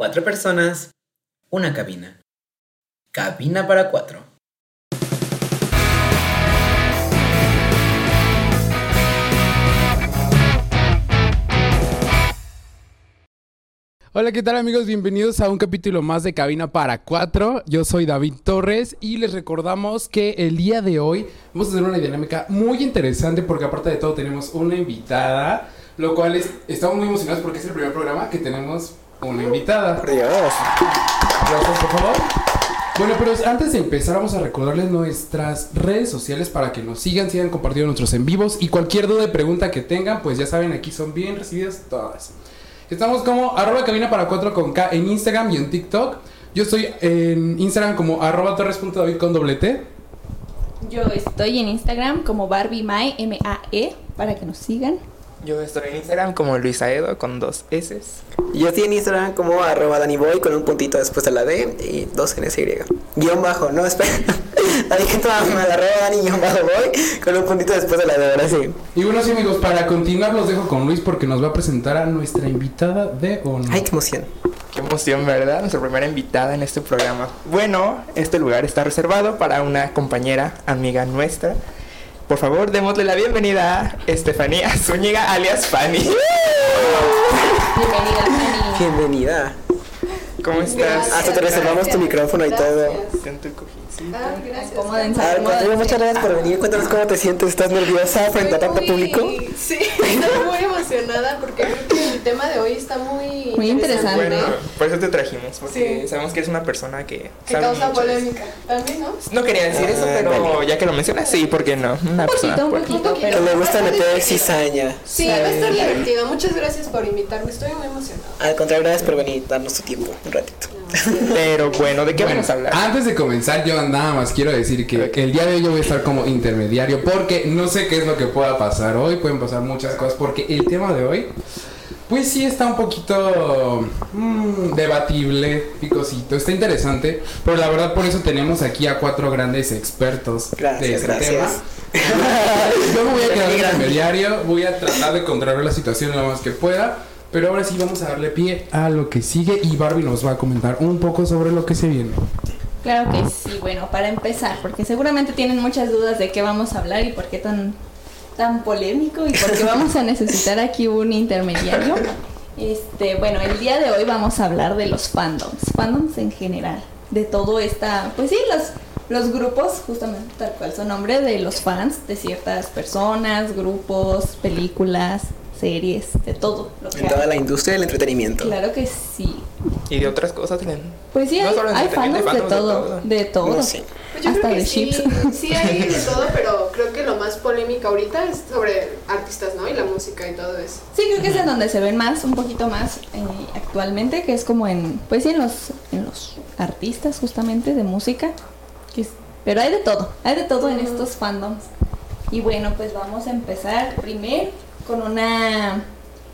Cuatro personas, una cabina. Cabina para cuatro. Hola, ¿qué tal amigos? Bienvenidos a un capítulo más de Cabina para Cuatro. Yo soy David Torres y les recordamos que el día de hoy vamos a hacer una dinámica muy interesante porque aparte de todo tenemos una invitada, lo cual es, estamos muy emocionados porque es el primer programa que tenemos una invitada. Dios. Gracias, por favor. Bueno, pero antes de empezar vamos a recordarles nuestras redes sociales para que nos sigan, sigan compartiendo nuestros en vivos y cualquier duda y pregunta que tengan, pues ya saben, aquí son bien recibidas todas. Estamos como arroba cabina para cuatro con K en Instagram y en TikTok. Yo estoy en Instagram como arroba torres.david con doble T. Yo estoy en Instagram como Barbie Mae, M-A-E, para que nos sigan. Yo estoy en Instagram como Luis Aedo con dos S. Yo estoy en Instagram como arroba DaniBoy con un puntito después de la D y dos NSY. Guión bajo, no, espera. Dani, arroba Dani guion bajo boy con un puntito después de la D, ahora sí. Y bueno, sí amigos, para continuar los dejo con Luis porque nos va a presentar a nuestra invitada de honor. Ay, qué emoción. Qué emoción, ¿verdad? Nuestra primera invitada en este programa. Bueno, este lugar está reservado para una compañera, amiga nuestra. Por favor, démosle la bienvenida a Estefanía Zúñiga, alias Fanny. Bienvenida, Fanny. Bienvenida. ¿Cómo estás? Hasta te reservamos tu micrófono y todo. Siento el cojincito. Acomódense, A ver, acomódense. Contreras, muchas gracias por venir. Cuéntanos cómo te sientes. ¿Estás nerviosa frente a tanto Muy- público? Sí, estoy muy emocionada porque creo que el tema de hoy está muy, Muy interesante. Bueno, por eso te trajimos, porque Sí. sabemos que eres una persona que... que sabe causa mucho eso. polémica. También, ¿no? No quería decir eso, Ah, pero vale. ya que lo mencionas, sí, ¿por qué no? Una Un persona poquito, un poquito, Que pero... me gusta meter cizaña. Sí, va a estar divertido. Muchas gracias por invitarme. Estoy muy emocionada. Al contrario, gracias por venir, darnos tu tiempo un ratito. Pero bueno, ¿de qué Bueno, vamos a hablar? Antes de comenzar, yo nada más quiero decir que Ok. el día de hoy yo voy a estar como intermediario porque no sé qué es lo que pueda pasar hoy. Pueden pasar muchas cosas porque el tema de hoy, pues sí está un poquito mm, debatible, picosito. Está interesante, pero la verdad por eso tenemos aquí a cuatro grandes expertos de Gracias, este gracias. tema. Yo me voy a quedar de intermediario, voy a tratar de controlar la situación lo más que pueda. Pero ahora sí vamos a darle pie a lo que sigue y Barbie nos va a comentar un poco sobre lo que se viene. Claro que sí, bueno, para empezar, porque seguramente tienen muchas dudas de qué vamos a hablar y por qué tan, tan polémico y por qué vamos a necesitar aquí un intermediario. Este, bueno, el día de hoy vamos a hablar de los fandoms, fandoms en general, de todo esta, pues sí, los, los grupos, justamente tal cual su nombre, de los fans de ciertas personas, grupos, películas, series, de todo. Lo que En toda hay. la industria del entretenimiento. Claro que sí. Y de otras cosas también. Pues sí, No hay, hay entretenimiento, fandoms de fandoms de todo, todo. de todo. No sé. Pues yo Hasta creo de que sí, chips. sí hay de todo, pero creo que lo más polémico ahorita es sobre artistas, ¿no? Y la música y todo eso. Sí, creo que es en donde se ven más, un poquito más eh, actualmente, que es como en, pues sí, en los, en los artistas justamente de música. que es- pero hay de todo, hay de todo en estos fandoms. Y bueno, pues vamos a empezar primero con una,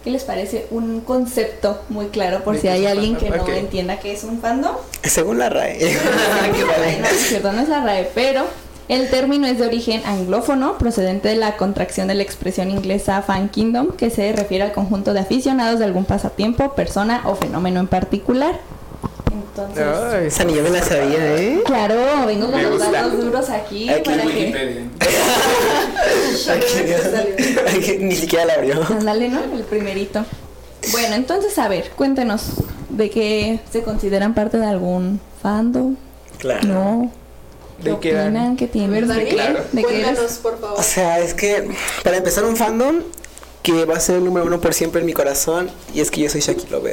¿qué les parece? Un concepto muy claro por ¿De si hay alguien que no entienda qué es un fandom. Según la RAE. No es cierto, no es la RAE, pero el término es de origen anglófono, procedente de la contracción de la expresión inglesa fan kingdom, que se refiere al conjunto de aficionados de algún pasatiempo, persona o fenómeno en particular. Entonces, Ay, Esa ni yo me la sabía, ¿eh? claro, vengo con los datos duros aquí, Aquí para que... Wikipedia. Aquí Ni siquiera la abrió. Ándale, ¿no? El primerito. Bueno, entonces, a ver, cuéntenos de qué se consideran parte de algún fandom, Claro. ¿no? ¿Qué ¿De qué opinan? ¿Qué tienen? ¿Verdad? ¿De qué? claro. ¿De qué eres? Cuéntanos, por favor. O sea, es que para empezar un fandom que va a ser el número uno por siempre en mi corazón y es que yo soy Shakira Lover.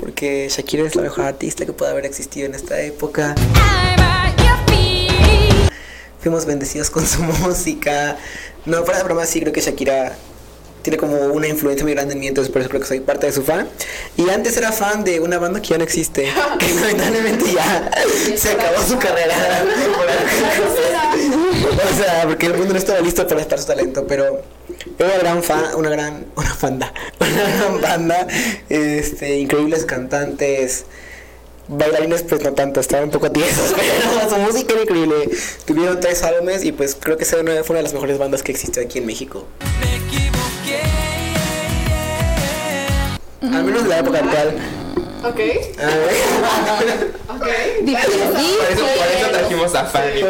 Porque Shakira es la mejor artista que puede haber existido en esta época. Fuimos bendecidos con su música. No, fuera de broma, sí creo que Shakira tiene como una influencia muy grande en mí, entonces por eso creo que soy parte de su fan. Y antes era fan de una banda que ya no existe, que lamentablemente ya se acabó su carrera. o sea, porque el mundo no estaba listo para estar su talento, pero era una gran fan, una gran, una banda, una gran banda, este, increíbles cantantes. Bailarines pues no tanto, estaban un poco tiesos, pero su música era increíble. Tuvieron tres álbumes y pues creo que fue una de las mejores bandas que existe aquí en México. Al menos de la época actual. Ok, A ver. ok. Difiero, Por eso, por eso difiero, trajimos a Fanny.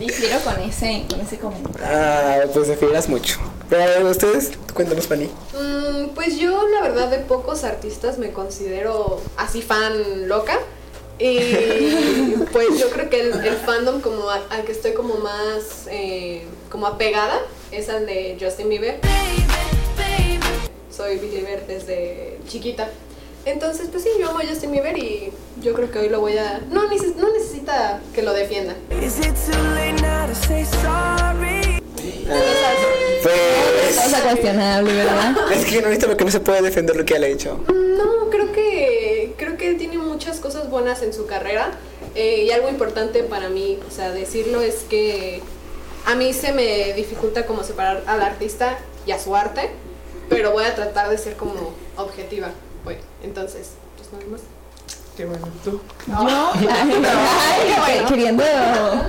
difiero con ese, con ese comentario. Ah, pues defieras mucho. Pero a ver, ustedes, cuéntanos, Fanny. Mm, pues yo, la verdad, de pocos artistas me considero así fan loca. Y pues yo creo que el, el fandom como a- al que estoy como más eh, como apegada es al de Justin Bieber. Soy believer desde chiquita. Entonces, pues sí, yo amo a Justin Bieber y yo creo que hoy lo voy a... No, neces- no necesita que lo defienda. Pues. Cosa cuestionable, ¿verdad? Es que no lo que no se puede defender lo que él ha hecho. No, creo que creo que tiene muchas cosas buenas en su carrera eh, y algo importante para mí, o sea, decirlo es que a mí se me dificulta como separar al artista y a su arte, pero voy a tratar de ser como objetiva, pues. Entonces, pues nada más. Qué bueno, tú. Yo, ay, ay, queriendo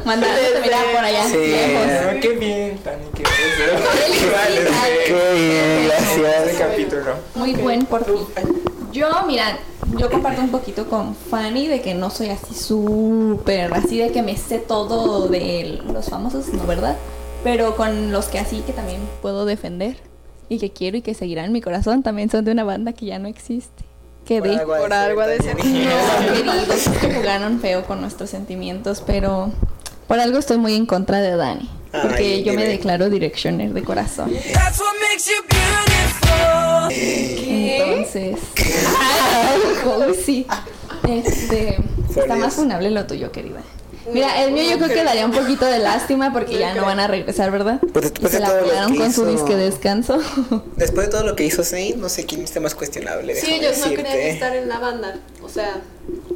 mandarte mirar por allá. Sí. lejos. Ah, qué bien, Fanny, qué bien. Qué bien, gracias. Capítulo. Muy buen por ti. Yo, mira, yo comparto un poquito con Fanny de que no soy así súper, así de que me sé todo de los famosos, ¿no, verdad? Pero con los que así que también puedo defender y que quiero y que seguirán en mi corazón, también son de una banda que ya no existe. Que de Por algo de ser. queridos, es que jugaron feo con nuestros sentimientos, pero por algo estoy muy en contra de Dani. Porque Ay, yo me declaro Directioner de corazón. That's what makes you beautiful. Entonces. Ay, sí. Este. Por Está más funable lo tuyo, querida. Mira, el mío yo creo que daría un poquito de lástima porque ya no van a regresar, ¿verdad? Pues Y después se de la todo lo pelaron que con su hizo- disque de descanso. Después de todo lo que hizo Zayn, no sé quién está más cuestionable. Sí, ellos no querían estar en la banda, o sea,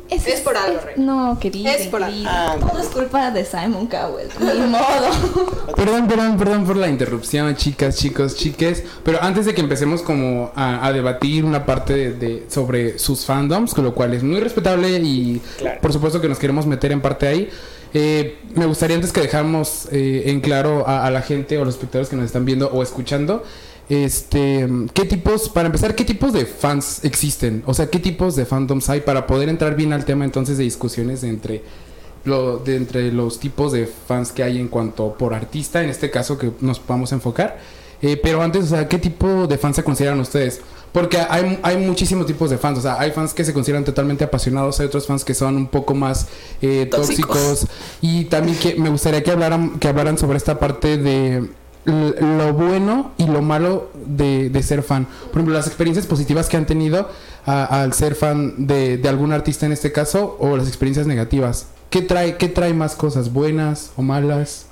Es, Es por algo, Rey. No, querida. Es por algo. Ah, Todo es culpa de Simon Cowell. Ni modo. Perdón, perdón, perdón por la interrupción, chicas, chicos, chiques. Pero antes de que empecemos como a, a debatir una parte de, de- sobre sus fandoms, con lo cual es muy respetable y Claro. por supuesto que nos queremos meter en parte ahí. eh, me gustaría antes que dejáramos eh, en claro a, a la gente o los espectadores que nos están viendo o escuchando, este, qué tipos, para empezar, qué tipos de fans existen, o sea, qué tipos de fandoms hay para poder entrar bien al tema entonces de discusiones entre lo, de entre los tipos de fans que hay en cuanto por artista, en este caso que nos podamos enfocar. Eh, pero antes, o sea, ¿qué tipo de fans se consideran ustedes? Porque hay, hay muchísimos tipos de fans, o sea, hay fans que se consideran totalmente apasionados, hay otros fans que son un poco más eh, Tóxicos. tóxicos. Y también que me gustaría que hablaran, que hablaran sobre esta parte de lo bueno y lo malo de, de ser fan. Por ejemplo, las experiencias positivas que han tenido al ser fan de, de algún artista en este caso o las experiencias negativas. ¿Qué trae, ¿Qué trae más cosas? ¿Buenas o malas?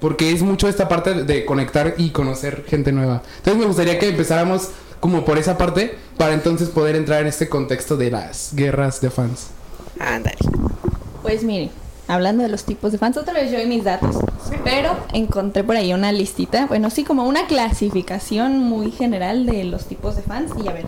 Porque es mucho esta parte de- de conectar y conocer gente nueva. Entonces me gustaría que empezáramos como por esa parte para entonces poder entrar en este contexto de las guerras de fans. Ándale. Pues mire, hablando de los tipos de fans, otra vez yo y mis datos. Pero encontré por ahí una listita, bueno, sí, como una clasificación muy general de los tipos de fans. Y a ver,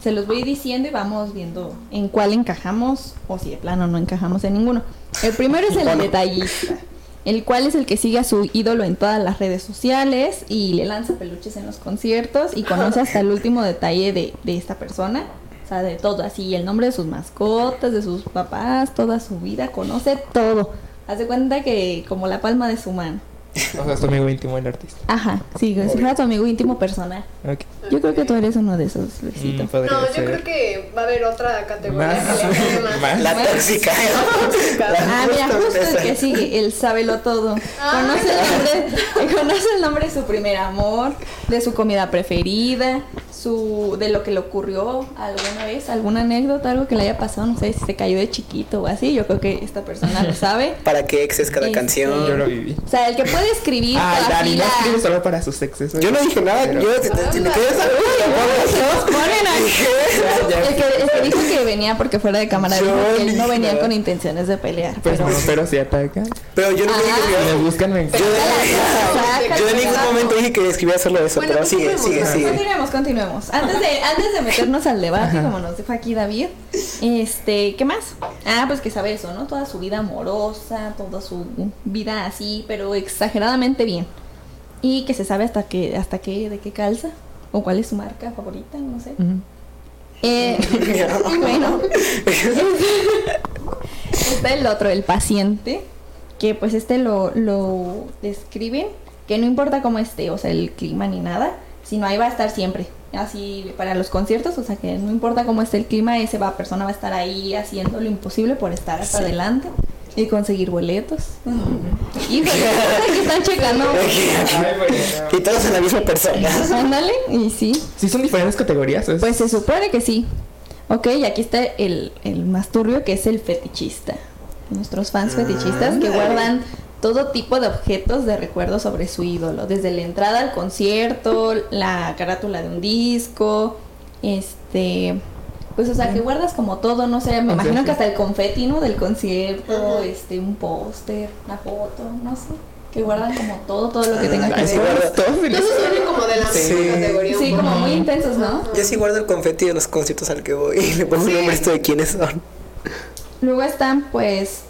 se los voy diciendo y vamos viendo en cuál encajamos o si de plano no encajamos en ninguno. El primero es el detallista, el cual es el que sigue a su ídolo en todas las redes sociales y le lanza peluches en los conciertos y conoce hasta el último detalle de, de esta persona. O sea, de todo, así, el nombre de sus mascotas, de sus papás, toda su vida, conoce todo. Haz de cuenta que como la palma de su mano. O sea, es tu amigo íntimo el artista. Ajá, sí, si fuera tu amigo íntimo personal. Yo creo que tú eres uno de esos, Luisito. Mm, podría no, yo creo que va a haber otra categoría Más. que más. Más. La tóxica. Ah, mira, justo el que sigue, el sábelo todo. Ah. Conoce el, nombre, conoce el nombre de su primer amor, de su comida preferida, su de lo que le ocurrió alguna vez, alguna anécdota, algo que le haya pasado, no sé, si se cayó de chiquito o así. Yo creo que esta persona lo sabe. ¿Para qué exes cada Este, canción? Yo lo viví. O sea, el que puede escribir Ah, Dani, no escribe solo para sus exes. Yo no dije nada, yo si quieres saber. El que, que dijo que venía porque fuera de cámara dijo que él no venía con intenciones de pelear. Pues pero si atacan. Pero yo no Ah. dije Si me buscan, me Yo, en ningún momento dije que escribía solo eso, pero sigue, sigue, sigue. Continuemos, continuemos. Antes de, antes de meternos al debate, como nos dijo aquí David, este, ¿qué más? Ah, pues que sabe eso, ¿no? Toda su vida amorosa, toda su vida así, pero exageradamente bien. Y que se sabe hasta qué, hasta qué, de qué calza, o cuál es su marca favorita, no sé. Eh, bueno, está el otro, el paciente, que pues este lo, lo describen, que no importa cómo esté, o sea, el clima ni nada, sino ahí va a estar siempre. Así para los conciertos, o sea que no importa cómo esté el clima, ese va, persona va a estar ahí haciendo lo imposible por estar hasta adelante y conseguir boletos. Híjole, aquí están checando. Y todos en la misma persona. Ándale, y sí. Sí, son diferentes categorías. es- Pues se supone que sí. Ok, y aquí está el, el más turbio que es el fetichista. Nuestros fans fetichistas que guardan todo tipo de objetos de recuerdo sobre su ídolo. Desde la entrada al concierto, la carátula de un disco, este... Pues o sea, que guardas como todo, no sé, me imagino sí. que hasta el confeti, ¿no? Del concierto, este, un póster, una foto, no sé. Que guardan como todo, todo lo que tenga que sí, ver. les- Entonces suelen como de la Sí. misma categoría. Sí, como muy intensos, ¿no? Yo sí guardo el confeti de los conciertos al que voy y le pongo un nombre esto de quiénes son. Luego están pues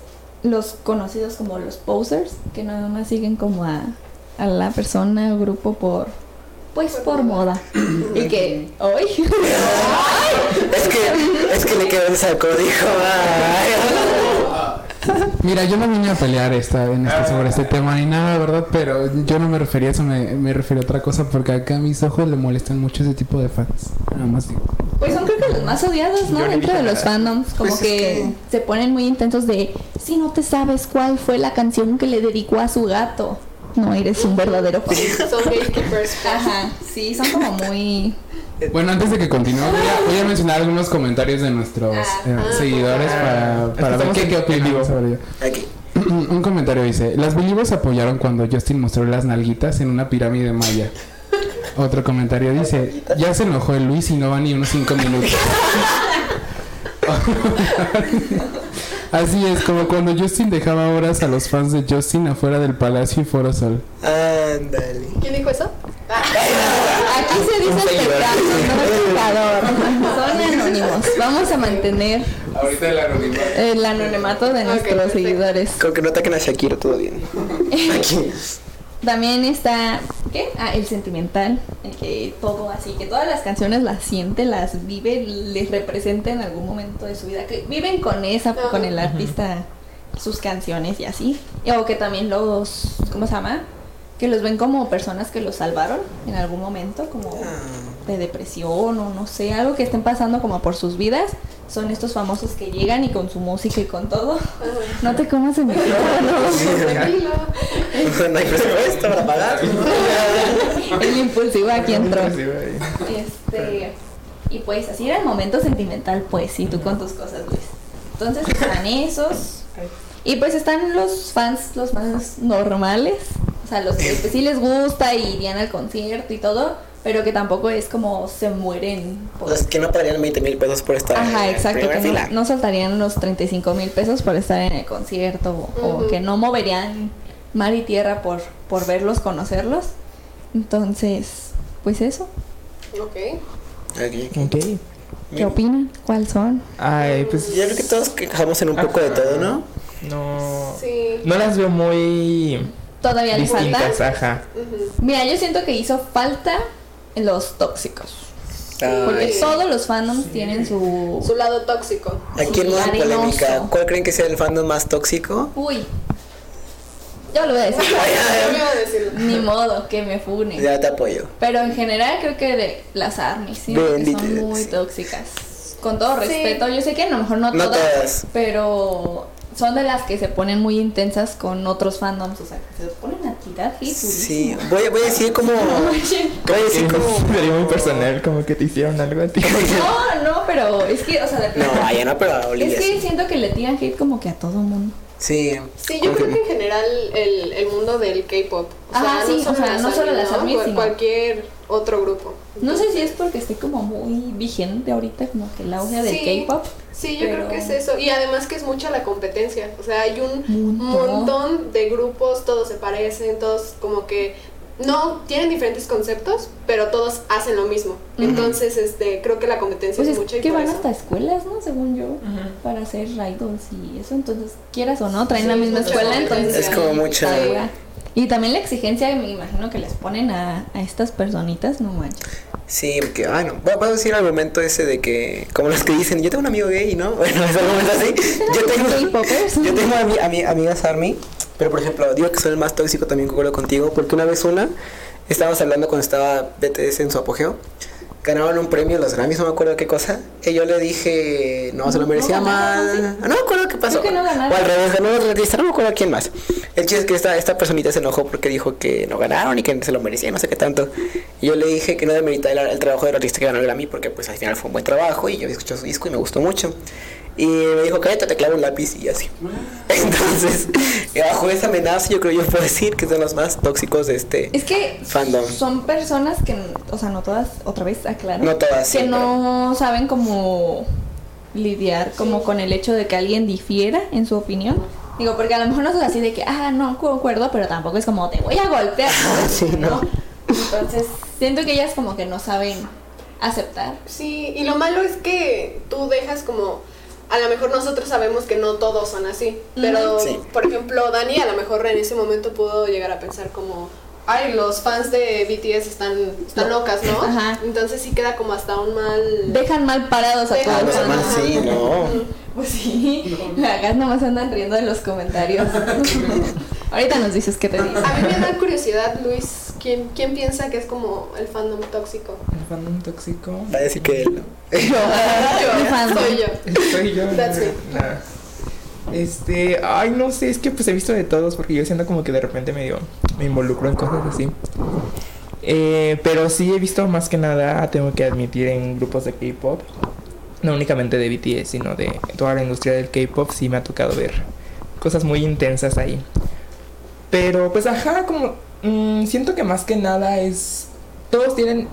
los conocidos como los posers, que nada más siguen como a, a la persona o grupo por pues por moda. Y que hoy Es que, es que le quedó el saco, dijo. Mira, yo no vine a pelear esta, en este, sobre este tema ni nada, ¿verdad? Pero yo no me refería a eso, me, me refería a otra cosa porque acá a mis ojos le molestan mucho ese tipo de fans. Nada más digo. pues son creo que los más odiados, ¿no? Dentro de los fandoms, como Pues es que, que- se ponen muy intensos de si no te sabes cuál fue la canción que le dedicó a su gato, no eres un verdadero fan. Son gatekeepers. Ajá, sí, son como muy Bueno, antes de que continúe, voy a, voy a mencionar algunos comentarios de nuestros eh, seguidores para, para ver qué, qué opinan sobre ello. Aquí. Un comentario dice, las Believers apoyaron cuando Justin mostró las nalguitas en una pirámide maya. Otro comentario dice, ya se enojó el Luis y no va ni unos 5 minutos. Así es, como cuando Justin dejaba horas a los fans de Justin afuera del Palacio y Foro Sol. Ándale. ¿Quién dijo eso? Aquí se dice espectáculo, no espectador. Son anónimos. Vamos a mantener Ahorita el anonimato. el anonimato de nuestros perfecto. seguidores. Con que no ataquen a Shakira, todo bien. Aquí. También está, ¿qué? Ah, el sentimental, el que todo así, que todas las canciones las siente, las vive, les representa en algún momento de su vida, que viven con esa, Ajá. con el artista, sus canciones y así. O que también los, ¿cómo se llama? Que los ven como personas que los salvaron en algún momento, como de depresión o no sé, algo que estén pasando como por sus vidas. Son estos famosos que llegan y con su música y con todo. No te comas el micrófono. Tranquilo. No hay presupuesto para pagar. El impulsivo aquí entró. Este, y pues así era el momento sentimental, pues, y tú con tus cosas, Luis. Entonces están esos. Y pues están los fans, los más normales. O sea, los que pues, sí les gusta y irían al concierto y todo. Pero que tampoco es como se mueren por... Los que no pagarían 20 mil pesos por estar Ajá, en exacto, que no, fila. no soltarían los 35 mil pesos por estar en el concierto o, que no moverían mar y tierra por, por verlos, conocerlos. Entonces, pues eso. Ok. Aquí. Ok. ¿Qué opinan? ¿Cuáles son? Ay, pues. Yo creo que todos quejamos en un poco de todo, ¿no? No. Sí. No las veo muy ¿Todavía le falta? ajá. Mira, yo siento que hizo falta los tóxicos. Porque Ay. todos los fandoms tienen su... Su lado tóxico. Aquí en modo polémica, ¿cuál creen que sea el fandom más tóxico? Uy. Yo lo voy a decir. Ni modo que me fune. Ya te apoyo. Pero en general creo que de las armies sí, que son muy sí. tóxicas. Con todo Sí. respeto, yo sé que a lo mejor no, No todas, todas. pero son de las que se ponen muy intensas con otros fandoms, o sea, que se ponen a tirar. Sí, voy a, voy a decir como... Voy a decir como... Sería muy personal, como que te hicieron algo a ti. No, no, pero es que, o sea, de No, vaya, no, pero a es que sí. siento que le tiran hate como que a todo mundo. Sí. Sí, yo creo que en general el, el mundo del K-pop. Ajá, sí, o sea, no solo las ARMY, Cual- sino- Cualquier otro grupo. No sé si es porque estoy como muy vigente ahorita, como que el auge del Sí. K-pop. Sí, yo Pero- creo que es eso. Y además que es mucha la competencia. O sea, hay un Montón. montón de grupos, todos se parecen, todos como que no tienen diferentes conceptos, pero todos hacen lo mismo. Entonces, este, creo que la competencia Pues es es mucha y que por van eso. hasta escuelas, ¿no? Según yo, para hacer idols y eso. Entonces, quieras o no, traen la misma escuela, entonces Es como mucha-. Y también la exigencia, me imagino que les ponen a, a estas personitas, no manches. Sí, porque, ah, no. Voy a decir el argumento ese de que, como los que dicen, yo tengo un amigo gay, ¿no? Bueno, es argumento así. Yo tengo, yo tengo ami- ami- amigas Army, pero por ejemplo, digo que soy el más tóxico también, concuerdo contigo, porque una vez una, estábamos hablando cuando estaba BTS en su apogeo, ganaron un premio los Grammys, no me acuerdo qué cosa, y yo le dije, no, se lo merecía no más. No me acuerdo qué pasó. Creo que no ganaron. O al revés, ganó el artista, no me acuerdo quién más. El chiste es que esta, esta personita se enojó porque dijo que no ganaron y que se lo merecía, no sé qué tanto. Y yo le dije que no demerita el, el trabajo del artista que ganó el Grammy porque pues al final fue un buen trabajo y yo escuchado su disco y me gustó mucho. Y me dijo, cállate, te clavo un lápiz y así. Entonces, bajo esa amenaza yo creo yo puedo decir que son los más tóxicos de este Es que fandom. son personas que, o sea, no todas, otra vez aclaro. No todas, Que sí, no saben cómo lidiar como con el hecho de que alguien difiera en su opinión. Digo, porque a lo mejor no es así de que, ah, no concuerdo, pero tampoco es como te voy a golpear. ¿no? Sí, no. Entonces, siento que ellas como que no saben aceptar. Sí, y lo malo es que tú dejas como. A lo mejor nosotros sabemos que no todos son así, pero Sí. por ejemplo Dani a lo mejor en ese momento pudo llegar a pensar como, ay, los fans de BTS están, están locas, ¿no? Ajá. Entonces sí queda como hasta un mal... Dejan mal parados a Dejan todos. los mal, sí, no. Pues sí, acá nomás andan riendo en los comentarios. Ahorita nos dices qué te dice. A mí me da curiosidad, Luis, ¿quién, quién piensa que es como el fandom tóxico? El fandom tóxico. Va a decir que él no. Mi fandom. Soy yo. Soy yo. That's me. Nah. Este, ay, no sé, es que pues he visto de todos porque yo siento como que de repente medio me involucro en cosas así. Eh, pero sí he visto más que nada, tengo que admitir, en grupos de K-pop. No únicamente de BTS, sino de toda la industria del K-pop. Sí me ha tocado ver cosas muy intensas ahí. Pero pues ajá, como mm, siento que más que nada es... Todos tienen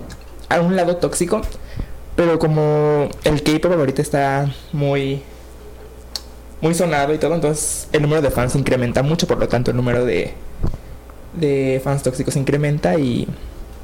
a un lado tóxico. Pero como el K-pop ahorita está muy muy sonado y todo, entonces el número de fans incrementa mucho, por lo tanto el número de de fans tóxicos incrementa y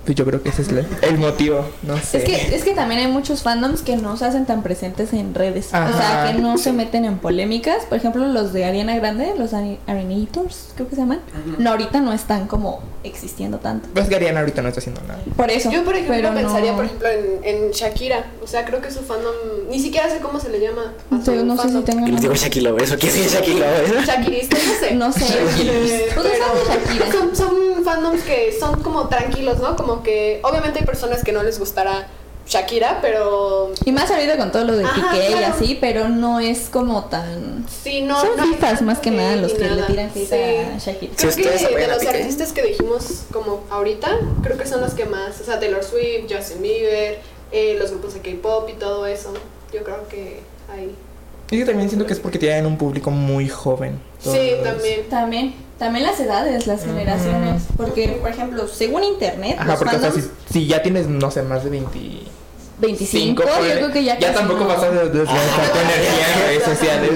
pues yo creo que ese es la- el motivo, no sé. Es que, es que también hay muchos fandoms que no se hacen tan presentes en redes. O sea, que no se meten en polémicas. Por ejemplo, los de Ariana Grande, los Arenators, creo que se llaman. No, ahorita no están como existiendo tanto. Pues que Ariana ahorita no está haciendo nada. Por eso. Yo, por ejemplo, pero pensaría, no- por ejemplo, en, en Shakira. O sea, creo que su fandom... Ni siquiera sé cómo se le llama. Yo no sé si tengo. Les digo Shaki Lovers, ¿o quién es Shaki Lovers? Shakirista, no sé. No sé. Shakira. Son, son fandoms que son como tranquilos, ¿no? Como que obviamente hay personas que no les gustará Shakira, pero Y más ahorita con todo lo de Ajá, Piqué y así, pero no es como tan. sí, no. Son no más que nada los que le tiran Sí. a Shakira. Creo que de los Piqué. artistas que dijimos como ahorita, creo que son los que más, o sea, Taylor Swift, Justin Bieber, eh, los grupos de K-pop y todo eso. Yo creo que hay. Y yo también siento que es porque tienen un público muy joven. Sí, también. También, también las edades, las generaciones. Porque, por ejemplo, según internet, Ajá, los porque o sea, si, fandoms, si ya tienes, no sé, más de 20... 25, yo creo que ya casi tampoco no. vas a desgastar tu energía en redes sociales.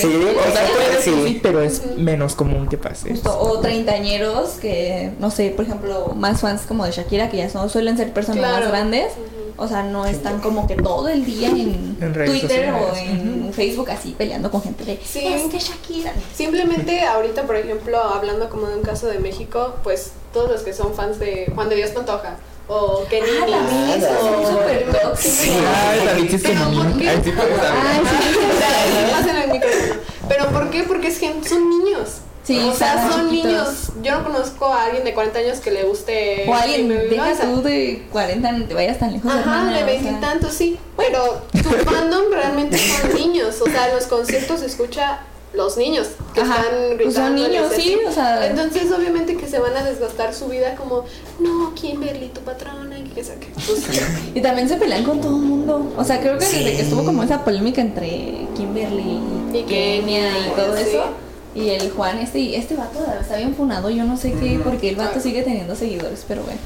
Sí, O sea, puede sí. sí, pero es menos común que pase. Justo, o treintañeros que, no sé, por ejemplo, más fans como de Shakira, que ya son, suelen ser personas Claro. más grandes. O sea, no están como que todo el día en, Twitter o en Facebook así peleando con gente de Sí. es que Shakira. Simplemente ahorita, por ejemplo, hablando como de un caso de México, pues todos los que son fans de Juan de Dios Pantoja o Kenny Ah, también, son súper tóxicos. Sí, ah, que Pero no. ¿por qué? Ay, sí, pues, Ay, sí. El micrófono. Pero ¿por qué? Porque es gente, son niños. Sí, o sea, son chiquitos. niños. Yo no conozco a alguien de 40 años que le guste. O alguien, deja tú de 40, no te vayas tan lejos, Ajá, hermana, de o sea. veintitantos, sí. Pero tu fandom realmente son niños. O sea, en los conciertos se escucha los niños que Ajá, están pues gritando. son niños, sí, o sea. Entonces, obviamente que se van a desgastar su vida como, no, Kimberly, tu patrona, y que saque. Pues, Y también se pelean con todo el mundo. O sea, creo que desde que estuvo como esa polémica entre Kimberly y, Y Kenia y todo sí. eso. Y el Juan, este, y este vato está bien funado. Yo no sé qué, porque el vato sigue teniendo seguidores, pero bueno.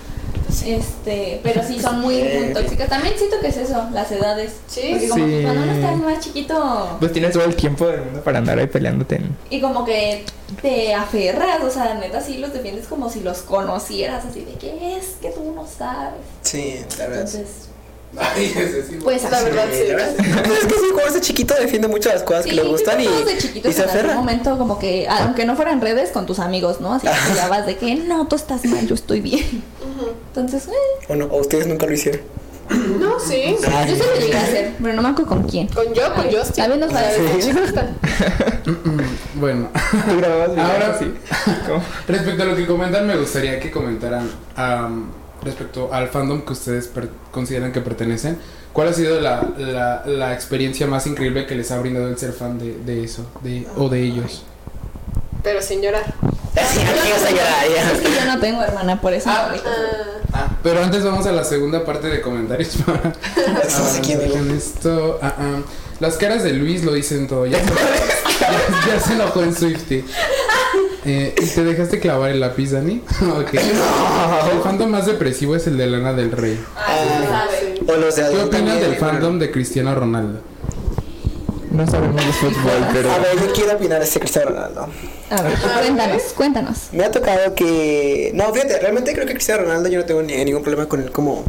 Este, pero sí, son muy, muy tóxicas. También siento que es eso, las edades. Sí. Porque como Sí. cuando uno está más chiquito Pues tienes todo el tiempo del mundo para andar ahí peleándote. en- y como que te aferras, o sea, neta sí los defiendes como si los conocieras, así de que es que tú no sabes. Sí, la verdad. Entonces, Ay, ese sí. Pues La verdad, sí. La pues es que sí, cuando es chiquito defiende mucho las cosas Sí, que le gustan y, de y chiquitos se en algún aferra. momento como que, aunque no fueran redes, con tus amigos, ¿no? Así que peleabas de que no, tú estás mal, yo estoy bien. Entonces, eh, O no, o ustedes nunca lo hicieron. No, sí. Ay, yo se lo llegué a hacer, pero no me acuerdo con quién. Con yo, con Justin. También nos va a dar Bueno, ¿Tú grababas Ahora-? ¿Cómo? respecto a lo que comentan, me gustaría que comentaran respecto al fandom que ustedes consideran que pertenecen. ¿Cuál ha sido la, la, la experiencia más increíble que les ha brindado el ser fan de, de eso de, o de ellos? Pero sin llorar. Sí, aquí vas a llorar, ya. Es que yo no tengo hermana, por eso. Ah. no dije. Ah, Pero antes vamos a la segunda parte de comentarios para con esto. ah, ah. Las caras de Luis lo dicen todo. Ya, ya- ya se enojó en Swifty. Eh, ¿Y te dejaste clavar el lápiz, Dani? ok. El fandom más depresivo es el de Lana del Rey. ah, sí. O los de ¿Qué opinas del fandom de Cristiano Ronaldo? No sabemos de fútbol, pero... A ver, yo quiero opinar de este Cristiano Ronaldo. A ver, cuéntanos, cuéntanos. Me ha tocado que. No, fíjate, realmente creo que Cristiano Ronaldo yo no tengo ni- ningún problema con él como,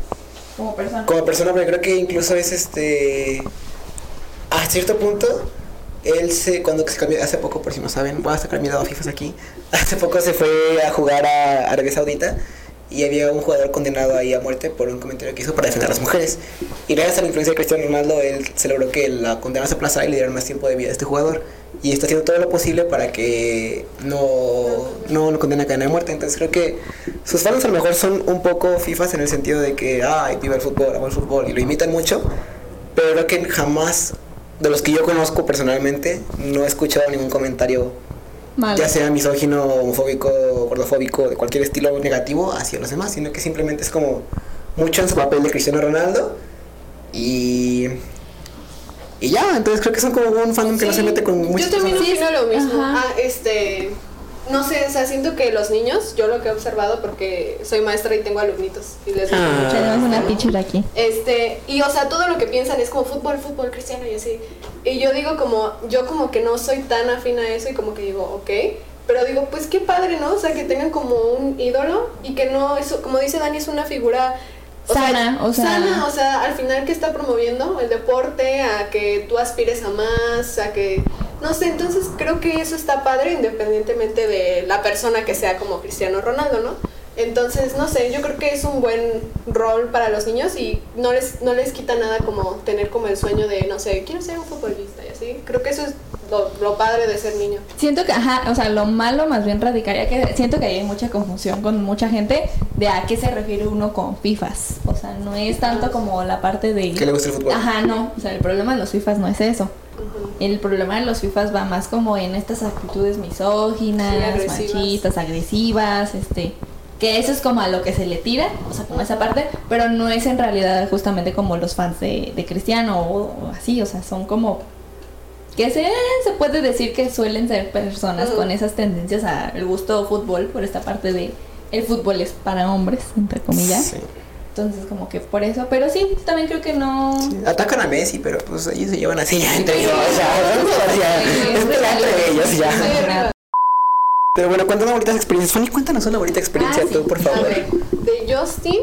Como persona. como persona, pero creo que incluso es este. A cierto punto, él se. Cuando se cambió, hace poco, por si no saben, voy a sacar mi lado FIFAs aquí. Hace poco se fue a jugar a Arabia Saudita y había un jugador condenado ahí a muerte por un comentario que hizo para defender a las mujeres. Y gracias a la influencia de Cristiano Ronaldo, él se logró que la condena se aplazara y le dieran más tiempo de vida a este jugador. Y está haciendo todo lo posible para que no, no lo condene a cadena de muerte. Entonces creo que sus fans a lo mejor son un poco fifas en el sentido de que, ay, viva el fútbol, amo el fútbol, y lo imitan mucho. Pero creo que jamás, de los que yo conozco personalmente, no he escuchado ningún comentario ya sea misógino, homofóbico, gordofóbico, de cualquier estilo negativo hacia los demás, sino que simplemente es como mucho en su papel de Cristiano Ronaldo y y ya, entonces creo que son como un fandom que no se mete con muchas Yo también opino lo mismo. Ajá. Ah, este. No sé, o sea, siento que los niños, yo lo que he observado porque soy maestra y tengo alumnitos y les gusta Ah. mucho. Tenemos una teacher aquí. Este, y o sea, todo lo que piensan es como fútbol, fútbol cristiano y así. Y yo digo como, yo como que no soy tan afín a eso y como que digo, ok. Pero digo, pues qué padre, ¿no? O sea, que tengan como un ídolo y que no, eso, como dice Dani, es una figura o sea, Sana, o sea- sana, o sea, al final que está promoviendo el deporte, a que tú aspires a más, a que, no sé, entonces creo que eso está padre independientemente de la persona que sea como Cristiano Ronaldo, ¿no? Entonces, no sé, yo creo que es un buen rol para los niños y no les, no les quita nada como tener como el sueño de, no sé, quiero ser un futbolista y así. Creo que eso es lo, lo padre de ser niño. Siento que, ajá, o sea, lo malo más bien radicaría que siento que hay mucha confusión con mucha gente de a qué se refiere uno con FIFAs. O sea, no es tanto como la parte de... Que le gusta el fútbol. Ajá, no. O sea, el problema de los FIFAs no es eso. El problema de los FIFAs va más como en estas actitudes misóginas, Sí, agresivas. machistas, agresivas, este... Que eso es como a lo que se le tira, o sea, como esa parte, pero no es en realidad justamente como los fans de, de Cristiano o, o así, o sea, son como que se, se puede decir que suelen ser personas con esas tendencias al gusto fútbol por esta parte de el fútbol es para hombres entre comillas Sí. Entonces como que por eso pero sí también creo que no Atacan a Messi, pero pues ellos se llevan así ya entre ellos. Entre ellos ya. Pero bueno, cuéntanos bonitas experiencias. Fanny, cuéntanos una bonita experiencia Ah, sí. tú, por favor. ver, de Justin,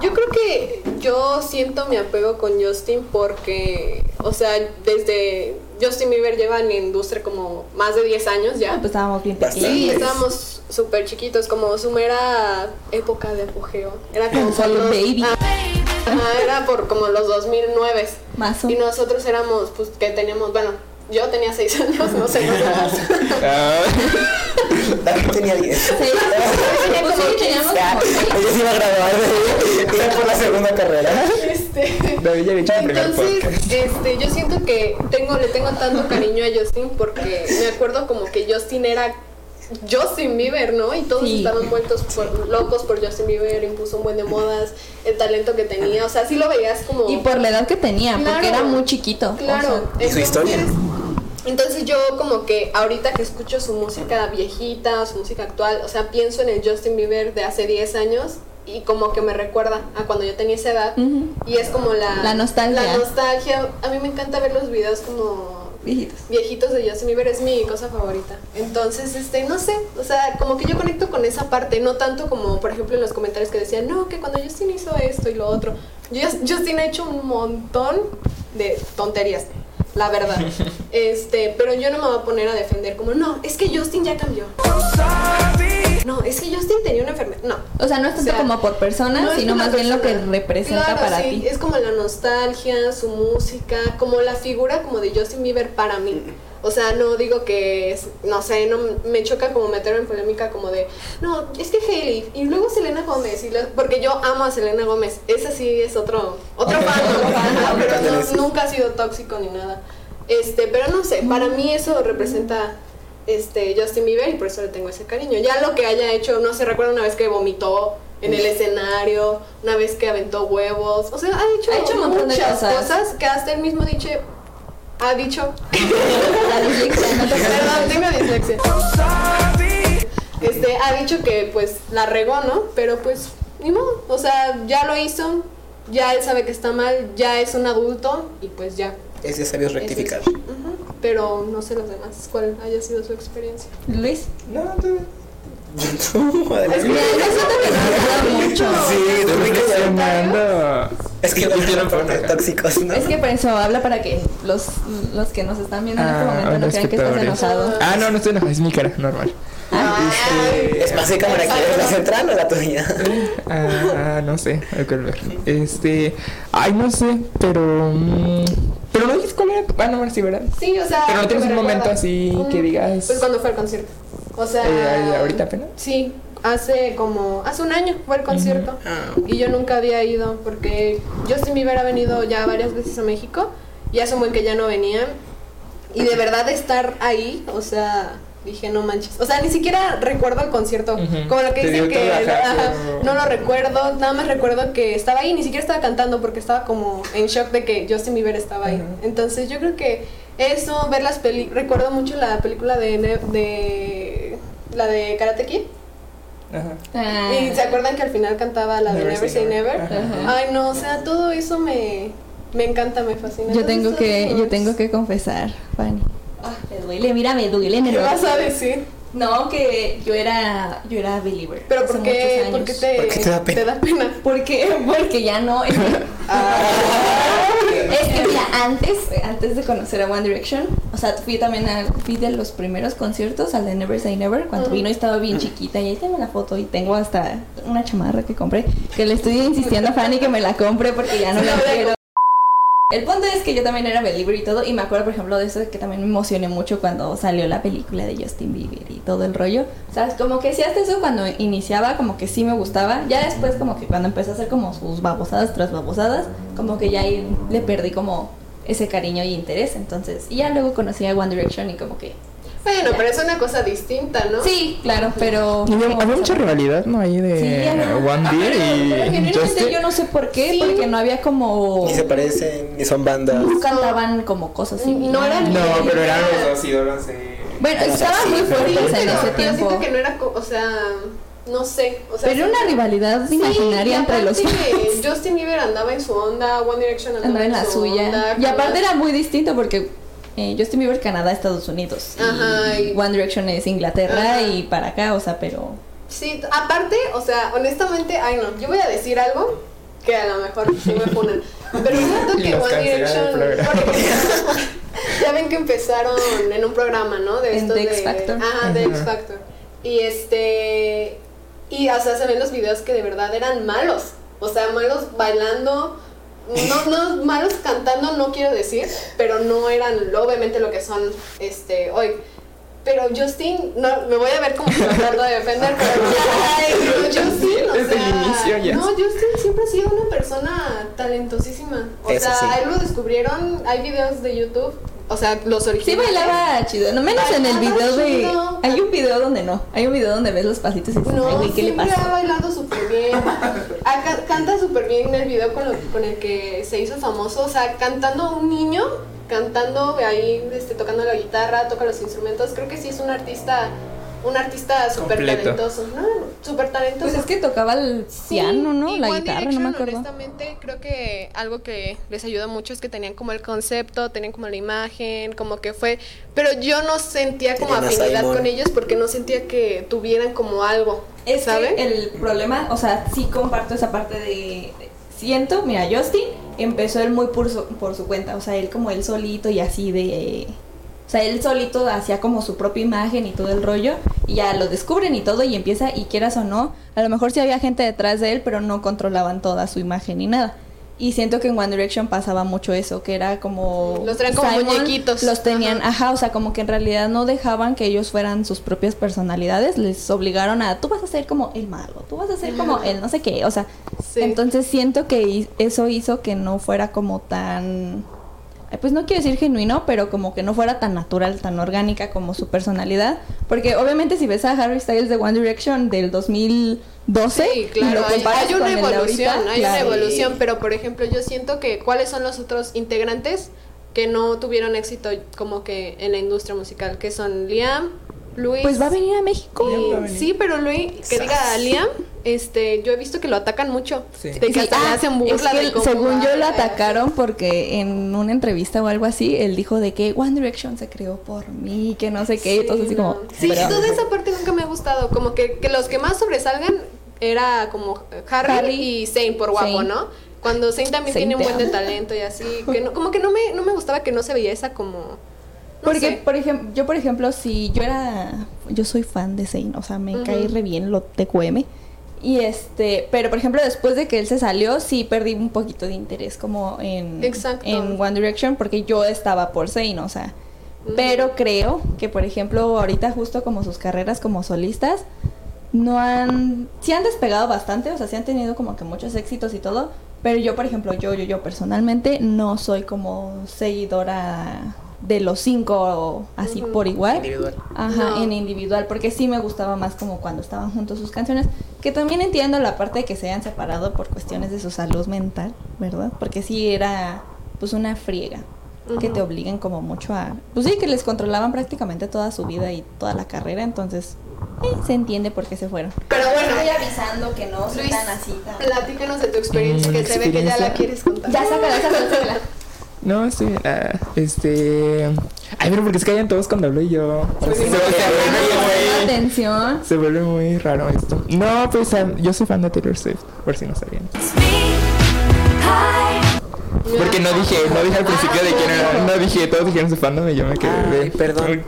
yo creo que yo siento mi apego con Justin porque, o sea, desde Justin Bieber lleva en la industria como más de 10 años ya. pues estábamos bien Bastante. Sí, pequeños estábamos súper chiquitos, como su mera época de apogeo. Era como Solo los- baby. Ah, era por como los 2009. más o Y nosotros éramos, pues, que teníamos, bueno, yo tenía 6 años, no sé, no sé más. Ah, David tenía 10. Sí, pues sí, teníamos Ya, como seis. ella se iba a graduar de iba por la segunda carrera. Este, David ya había hecho el primer Entonces, podcast. este, yo siento que tengo, le tengo tanto cariño a Justin porque me acuerdo como que Justin era Justin Bieber, ¿no? Y todos Sí. estaban vueltos por, locos por Justin Bieber, impuso un buen de modas, el talento que tenía, o sea, sí lo veías como... y por la edad que tenía Claro. porque era muy chiquito o Claro. Y su historia. Entonces yo como que ahorita que escucho su música viejita, su música actual, o sea, pienso en el Justin Bieber de hace 10 años y como que me recuerda a cuando yo tenía esa edad. Y es como la... La nostalgia. La nostalgia. A mí me encanta ver los videos como viejitos viejitos de Justin Bieber es mi cosa favorita. Entonces, este, no sé, o sea, como que yo conecto con esa parte, no tanto como, por ejemplo, en los comentarios que decían, no, que cuando Justin hizo esto y lo otro. Just- Justin ha hecho un montón de tonterías, la verdad. Este, pero yo no me voy a poner a defender como, no, es que Justin ya cambió. No, es que Justin tenía una enfermedad. No. O sea, no es tanto O sea, como por persona, no sino más bien lo que representa Claro, para sí, ti. Es como la nostalgia, su música, como la figura como de Justin Bieber para mí. O sea, no digo que, es- no sé, no me choca como meterme en polémica como de, no, es que Hailey y luego Selena Gómez, y la- porque yo amo a Selena Gómez, esa sí es otro, otro fan, pero no- nunca ha sido tóxico ni nada. Este, pero no sé, para mí eso representa este Justin Bieber y por eso le tengo ese cariño. Ya lo que haya hecho, no sé, recuerdo una vez que vomitó en el escenario, una vez que aventó huevos, o sea, ha hecho, Ha hecho un montón de muchas cosas. cosas que hasta él mismo dicho, ha dicho, La dislexia, no te perdón, tengo dislexia. Este, ha dicho que pues la regó, ¿no? Pero pues, ni modo, o sea, ya lo hizo, ya él sabe que está mal, ya es un adulto y pues ya. Es de sabios rectificar. Es. Pero no sé los demás, cuál haya sido su experiencia. Luis. No, tú. Que mucho. Sí, me. Es que Yo no quiero por tóxicos, ¿no? Es que por eso habla para que los, los que nos están viendo en este Ah, momento no crean que estás enojado. Ah, no, no estoy enojado, es mi cara, normal. Este, Es más, ¿qué cámara quieres? ¿La central o la tuya? Ah, no sé, hay que ver. Este, ay, no sé, pero. mm, pero no dices cuál era. tu- Ah, no, sí, ¿verdad? Sí, o sea. Pero no que tienes me un momento así que digas- Pues cuando fue al concierto. O sea. Eh, ¿ahorita apenas? Sí, hace como. Hace un año fue el concierto. Ah. Y yo nunca había ido porque Justin Bieber ha venido ya varias veces a México. Y hace un buen que ya no venía. Y de verdad estar ahí, o sea. Dije, no manches. O sea, ni siquiera recuerdo el concierto. Como lo que dicen que. ajá, no lo recuerdo. Nada más recuerdo que estaba ahí. Ni siquiera estaba cantando porque estaba como en shock de que Justin Bieber estaba ahí. Entonces yo creo que eso, ver las películas. Recuerdo mucho la película de. Ne- de la de Karate Kid. Ajá. Ah, Y se acuerdan que al final cantaba la de Never Say Never. Never. Ajá. Ay, no, o sea, todo eso me, me encanta, me fascina. yo tengo que, yo tengo que confesar, Fanny. Ah, me duele, mira, me duele el ¿Qué vas a decir? No, que yo era, yo era believer. Pero ¿por qué, muchos ¿por qué años. te, ¿Por qué te da pena? pena? Porque, porque ya no. Es que, es que mira, antes, antes de conocer a One Direction, o sea, fui también a, fui de los primeros conciertos al de Never Say Never, cuando Ujú. vino y estaba bien chiquita, y ahí tengo la foto y tengo hasta una chamarra que compré, que le estoy insistiendo a Fanny que me la compre porque ya no la quiero. El punto es que yo también era believer y todo, y me acuerdo, por ejemplo, de eso que también me emocioné mucho cuando salió la película de Justin Bieber y todo el rollo. O sea, como que sí, hasta eso cuando iniciaba, como que sí me gustaba. Ya después, como que cuando empecé a hacer como sus babosadas tras babosadas, como que ya ahí le perdí como ese cariño y interés. Entonces, y ya luego conocí a One Direction y como que. Bueno, pero es una cosa distinta, ¿no? Sí, claro, pero. Y había, mucha rivalidad, ¿no? Ahí de Sí, One Ah, pero- pero y genuinamente Justin. yo no sé por qué, Sí. porque no había como. Ni se parecen, ni son bandas. No cantaban como cosas así. No eran- No, pero eran los dos ídolos de. Bueno, estaban sí, muy pero- fuertes en pero, ese pero tiempo. siento que no era, o sea, no sé. O sea, Pero era una rivalidad Sí, imaginaria entre los fans. Justin Bieber andaba en su onda, One Direction andaba, Andaba en la su suya. onda, Y aparte era muy distinto porque eh, Justin Bieber Canadá, Estados Unidos. Ajá, y- One Direction es Inglaterra Ajá. y para acá, o sea, pero. Sí, aparte, o sea, honestamente, ay no, yo voy a decir algo que a lo mejor sí me ponen. Pero siento que One Direction. ya ven que empezaron en un programa, ¿no? De En estos The de. X Factor. Ajá, de X. Factor. Y este. Y o sea, se ven los videos que de verdad eran malos. O sea, malos bailando. No, no, malos cantando, no quiero decir, pero no eran obviamente lo que son este hoy. Pero Justin, no, me voy a ver como tratando de defender, pero, ay, pero Justin, o Desde el sea, inicio ya. no, Justin siempre ha sido una persona talentosísima. O Eso sea, sí. a él lo descubrieron, hay videos de YouTube, o sea, los Sí originales. bailaba chido, no menos en el video de. chido. Hay un video donde no. Hay un video donde ves los pasitos y dices, ay, No, güey, ¿qué le siempre ha pasa? bailado súper bien. Ah, ca- canta súper bien el video con, lo- con el que se hizo famoso. O sea, cantando un niño, cantando ahí, este, tocando la guitarra, toca los instrumentos. Creo que sí es un artista, un artista súper talentoso. No, súper talentoso. Pues es que tocaba el piano, ¿no? y La One guitarra, no me acuerdo. Honestamente, creo que algo que les ayuda mucho es que tenían como el concepto, tenían como la imagen, como que fue. Pero yo no sentía como afinidad Simon. con ellos porque no sentía que tuvieran como algo. Es ¿saben? que el problema, o sea, sí comparto esa parte de. siento, mira, Justin empezó él muy por su, por su cuenta, o sea, él como él solito y así de... O sea, él solito hacía como su propia imagen y todo el rollo, y ya lo descubren y todo, y empieza, y quieras o no, a lo mejor sí había gente detrás de él, pero no controlaban toda su imagen ni nada. Y siento que en One Direction pasaba mucho eso, que era como... Los traían como muñequitos. Los tenían, Ajá. ajá. o sea, como que en realidad no dejaban que ellos fueran sus propias personalidades, les obligaron a, tú vas a ser como el malo, tú vas a ser como el no sé qué, o sea, Sí. entonces siento que eso hizo que no fuera como tan... eh, Pues no quiero decir genuino, pero como que no fuera tan natural, tan orgánica como su personalidad. Porque obviamente si ves a Harry Styles de One Direction del 2012 Sí, y claro, lo hay, comparas hay una con el de evolución, ahorita, hay una evolución, pero por ejemplo yo siento que cuáles son los otros integrantes que no tuvieron éxito como que en la industria musical, que son Liam, Luis. Pues va a venir a México. y- Sí, pero Luis, que diga a Liam, este, yo he visto que lo atacan mucho, Sí. de que Sí, ah, hacen burla es que de él- cómo según yo lo atacaron porque en una entrevista o algo así, él dijo de que One Direction se creó por mí, que no sé qué, y entonces así como... Sí, pero- toda esa parte nunca me ha gustado. Como que, que los que más sobresalgan era como Harry, Harry. y Zane por guapo, Zayn. ¿no? Cuando Zane también Zayn tiene un buen de talento y así. Que no, como que no me, no me gustaba que no se veía esa como. no Porque, sé. por ejemplo, yo por ejemplo, si yo era, yo soy fan de Zayn, o sea, me cae re bien lo de QM. Y este, pero por ejemplo, después de que él se salió, sí perdí un poquito de interés como en, Exacto. en One Direction, porque yo estaba por Zayn, o sea. Pero creo que, por ejemplo, ahorita justo como sus carreras como solistas, no han, sí han despegado bastante, o sea, sí han tenido como que muchos éxitos y todo, pero yo, por ejemplo, yo, yo, yo personalmente no soy como seguidora de los cinco así Ujú. por igual. Individual. Ajá, No. en individual, porque sí me gustaba más como cuando estaban juntos sus canciones, que también entiendo la parte de que se hayan separado por cuestiones de su salud mental, ¿verdad? Porque sí era pues una friega, que Ujú. te obliguen como mucho a... Pues sí, que les controlaban prácticamente toda su vida y toda la carrera, entonces eh, se entiende por qué se fueron. Pero bueno. Estoy avisando que no soy tan así. tan- platícanos de tu experiencia, Mm, que se ve que ya la quieres contar. Ya sácala, sácala, sácala. No, estoy bien. Ah, este. Ay, pero porque se callan todos cuando hablo y yo. Se, se- se vuelve muy- Atención. se vuelve muy raro esto. No, pues ah, yo soy fan de Taylor Swift, por si no sabían. Porque no dije, no dije al principio de quién era, no dije, todos dijeron su fandom y yo me quedé de. Ay, perdón.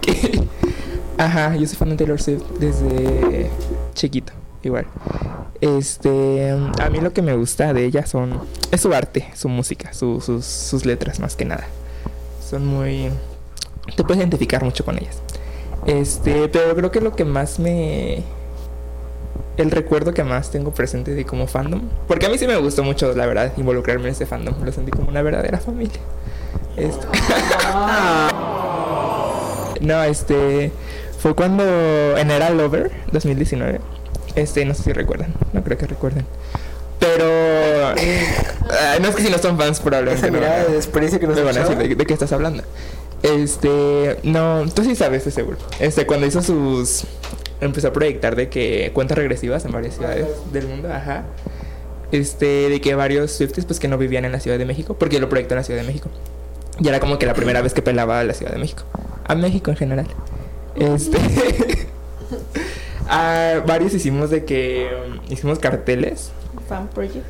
Ajá, yo soy fan de Taylor Swift desde chiquito, igual. Este, a mí lo que me gusta de ella son, es su arte, su música, su- sus, sus letras más que nada. Son muy, te puedes identificar mucho con ellas. Este, pero creo que lo que más me, el recuerdo que más tengo presente de como fandom, porque a mí sí me gustó mucho, la verdad, involucrarme en ese fandom, lo sentí como una verdadera familia. Este- no, este, fue cuando en Era Lover 2019, este, no sé si recuerdan, no creo que recuerden. Pero no es que si no son fans probablemente Esa no mirada a- de desprecio que nos van a decir de, de qué estás hablando. Este, no, tú sí sabes, de seguro. Este, cuando hizo sus. Empezó a proyectar de que cuentas regresivas en varias ciudades del mundo, ajá. Este, de que varios Swifties, pues que no vivían en la Ciudad de México, porque lo proyectó en la Ciudad de México. Y era como que la primera vez que pelaba a la Ciudad de México. A México en general. Este. ah, varios hicimos de que. um, hicimos carteles Fan project.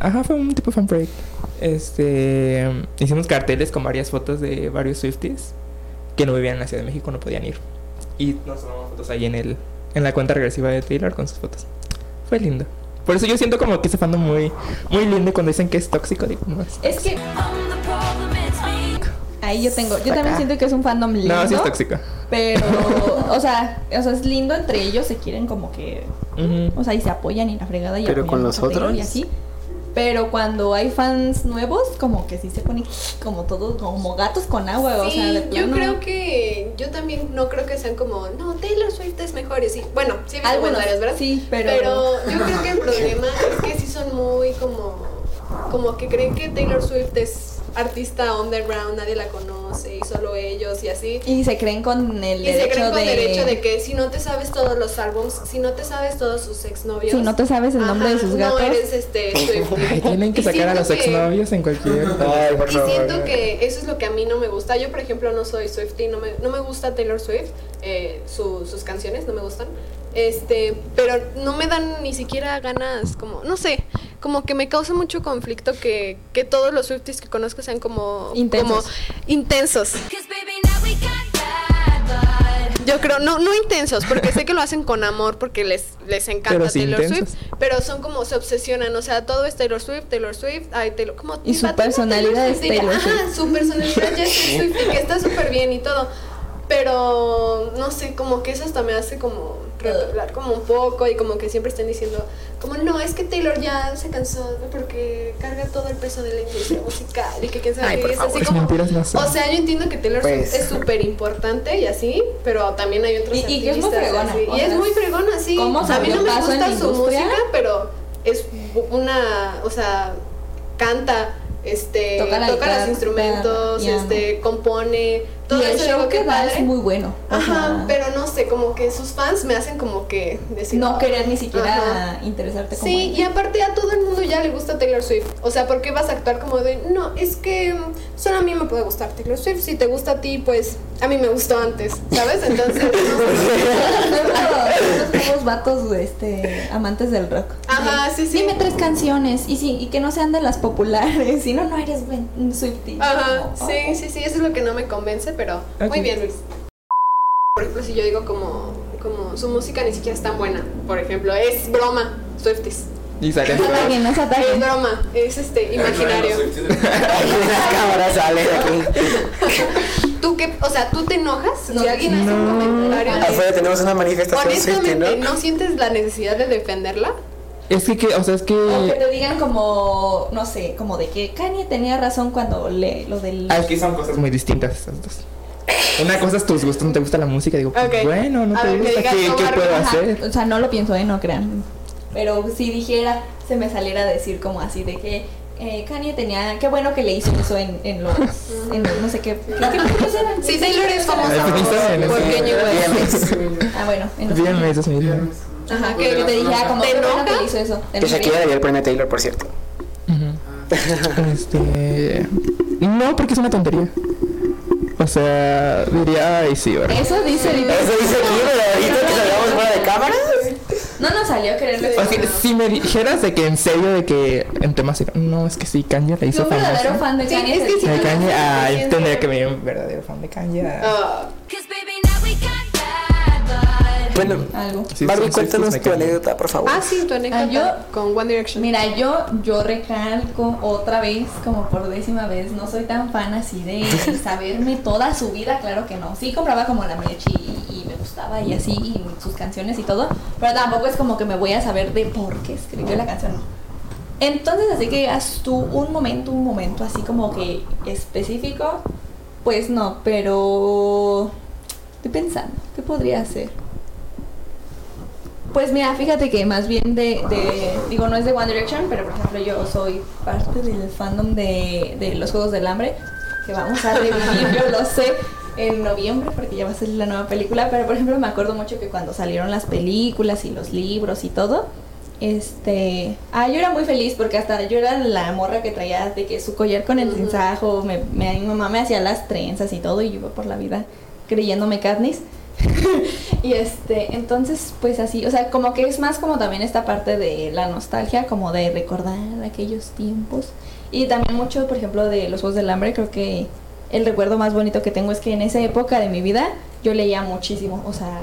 Ajá, fue un tipo de fan project. Este, hicimos carteles con varias fotos de varios Swifties que no vivían en la Ciudad de México, no podían ir. Y nos tomamos fotos ahí en el en la cuenta regresiva de Taylor con sus fotos. Fue lindo. Por eso yo siento como que ese fandom muy muy lindo y cuando dicen que es tóxico digo, no es. Es que ahí yo tengo, yo también siento que es un fandom lindo. No, sí es tóxico. Pero, o sea, o sea, es lindo entre ellos, se quieren como que, o sea, y se apoyan y la fregada y Pero con los otros. y así. Pero cuando hay fans nuevos, como que sí se ponen como todos, como gatos con agua, o Sí, sea, de yo creo que yo también no creo que sean como, no, Taylor Swift es mejor y así. Bueno, sí Algunos, comentarios, ¿verdad? sí, pero- yo creo que el problema es que sí son muy como como que creen que Taylor Swift es artista underground, nadie la conoce y solo ellos y así. Y se creen con el Y se derecho creen con de... derecho de que si no te sabes todos los álbums, si no te sabes todos sus exnovios. Si no te sabes el nombre de sus gatos. No eres este. Ay, tienen que Y sacar a los que- exnovios en cualquier Ay, por y favor. siento que eso es lo que a mí no me gusta. Yo, por ejemplo, no soy Swiftie, no me, no me gusta Taylor Swift, eh, su- sus canciones no me gustan. Este, pero no me dan ni siquiera ganas, como, no sé, como que me causa mucho conflicto que, que todos los Swifties que conozco sean como Intensos. como intensos. Yo creo, no, no intensos, porque sé que lo hacen con amor, porque les, les encanta Pero sí Taylor intensos. Swift, pero son como se obsesionan, o sea, todo es Taylor Swift, Taylor Swift, ay, Taylor, como Y su personalidad es Taylor Ajá, Swift. su personalidad ya es Swift y que está súper bien y todo, pero no sé, como que eso hasta me hace como repelar como un poco y como que siempre están diciendo como no, es que Taylor ya se cansó porque carga todo el peso de la industria musical y que quién sabe qué, es favor, así como mentiras no son. o sea yo entiendo que Taylor Pues. Es súper importante y así pero también hay otros Y- y que es muy fregona, y es muy fregona sí cómo a mí no me gusta su música pero es una o sea canta este Toca la los guitarra, instrumentos este compone todo y el eso show digo que que da padre es muy bueno. Ajá, sea, pero no sé, como que sus fans me hacen como que decir. no "Ay". querer ni siquiera Ajá. interesarte como Sí, y aparte a todo el mundo ya le gusta Taylor Swift. O sea, ¿por qué vas a actuar como de, no, es que mm, solo a mí me puede gustar Taylor Swift? Si te gusta a ti, pues a mí me gustó antes, ¿sabes? Entonces, no sé. Nosotros somos vatos este, amantes del rock. Ajá, sí, sí. Dime tres canciones y, sí, y que no sean de las populares. Si no, no eres buen Swiftie. Ajá, sí, oh. sí, sí, eso es lo que no me convence, pero Ok. muy bien, Luis. Por ejemplo, si yo digo como, como su música ni siquiera es tan buena, por ejemplo, es broma, Swifties. Y salen No se ataquen, no se Es broma, es este, imaginario. Ahí las cámaras salen aquí. ¿Tú qué? O sea, ¿tú te enojas? No, si alguien hace un comentario. de- Afuera tenemos una manifestación Honestamente, ¿no? ¿no sientes la necesidad de defenderla? Es que, que, o sea, es O que que... te digan como, no sé, como de que Kanye tenía razón cuando le lo del... Ah, es que son cosas muy distintas esas dos. Una cosa es tus gustos, no te gusta la música, digo, pues, bueno, no A te ver, que gusta, ¿qué, puedo ajá. hacer? O sea, no lo pienso, ¿eh? No crean. Pero si dijera, se me saliera a decir como así de que eh, Kanye tenía... Qué bueno que le hizo eso en, en los... En, no sé qué... ¿Qué, qué películas eran? Sí, Taylor es famosa por. Kanye West. Ah, bueno. En los Bien, esos mismos. Ajá, que, que te dijera como... ¿Te que enoja? le hizo eso. ¿Te Que? Shakira debió el premio Taylor, por cierto. Este. No, porque es una tontería. O sea, diría, ay, sí, ¿verdad? Eso dice. Eso dice pero ahorita que salgamos fuera de cámara. No nos salió a quererle. O sea, si me dijeras de que en serio, de que en temas. No, es que sí, Kanye la hizo Yo un verdadero famosa. fan de Sí, Kanye. es que sí. De Kanye, ay, Sí, tendría sí. que venir un verdadero fan de Kanye. Bueno, Algo. Sí, Barbie, cuéntanos tu anécdota, por favor. ah, sí, tu anécdota Ah, yo- con One Direction. Mira, yo, yo recalco otra vez, como por décima vez, no soy tan fan así de saberme toda su vida, claro que no. Sí compraba como la merch y, y me gustaba y así, y sus canciones y todo, pero tampoco es como que me voy a saber de por qué escribió la canción, no. Entonces, así que haz tú un momento, un momento así como que específico, pues no, pero estoy pensando, ¿qué podría ser? Pues mira, fíjate que más bien de, de- digo, no es de One Direction, pero por ejemplo yo soy parte del fandom de, de los Juegos del Hambre, que vamos a revivir, yo lo sé, en noviembre, porque ya va a salir la nueva película, pero por ejemplo me acuerdo mucho que cuando salieron las películas y los libros y todo, este, ah, yo era muy feliz porque hasta yo era la morra que traía de que su collar con el cinzajo, me, me- mi mamá me hacía las trenzas y todo y yo iba por la vida creyéndome Katniss. y este, entonces pues así, o sea, como que es más como también esta parte de la nostalgia, como de recordar aquellos tiempos. Y también mucho, por ejemplo, de los Juegos del Hambre, creo que el recuerdo más bonito que tengo es que en esa época de mi vida yo leía muchísimo, o sea,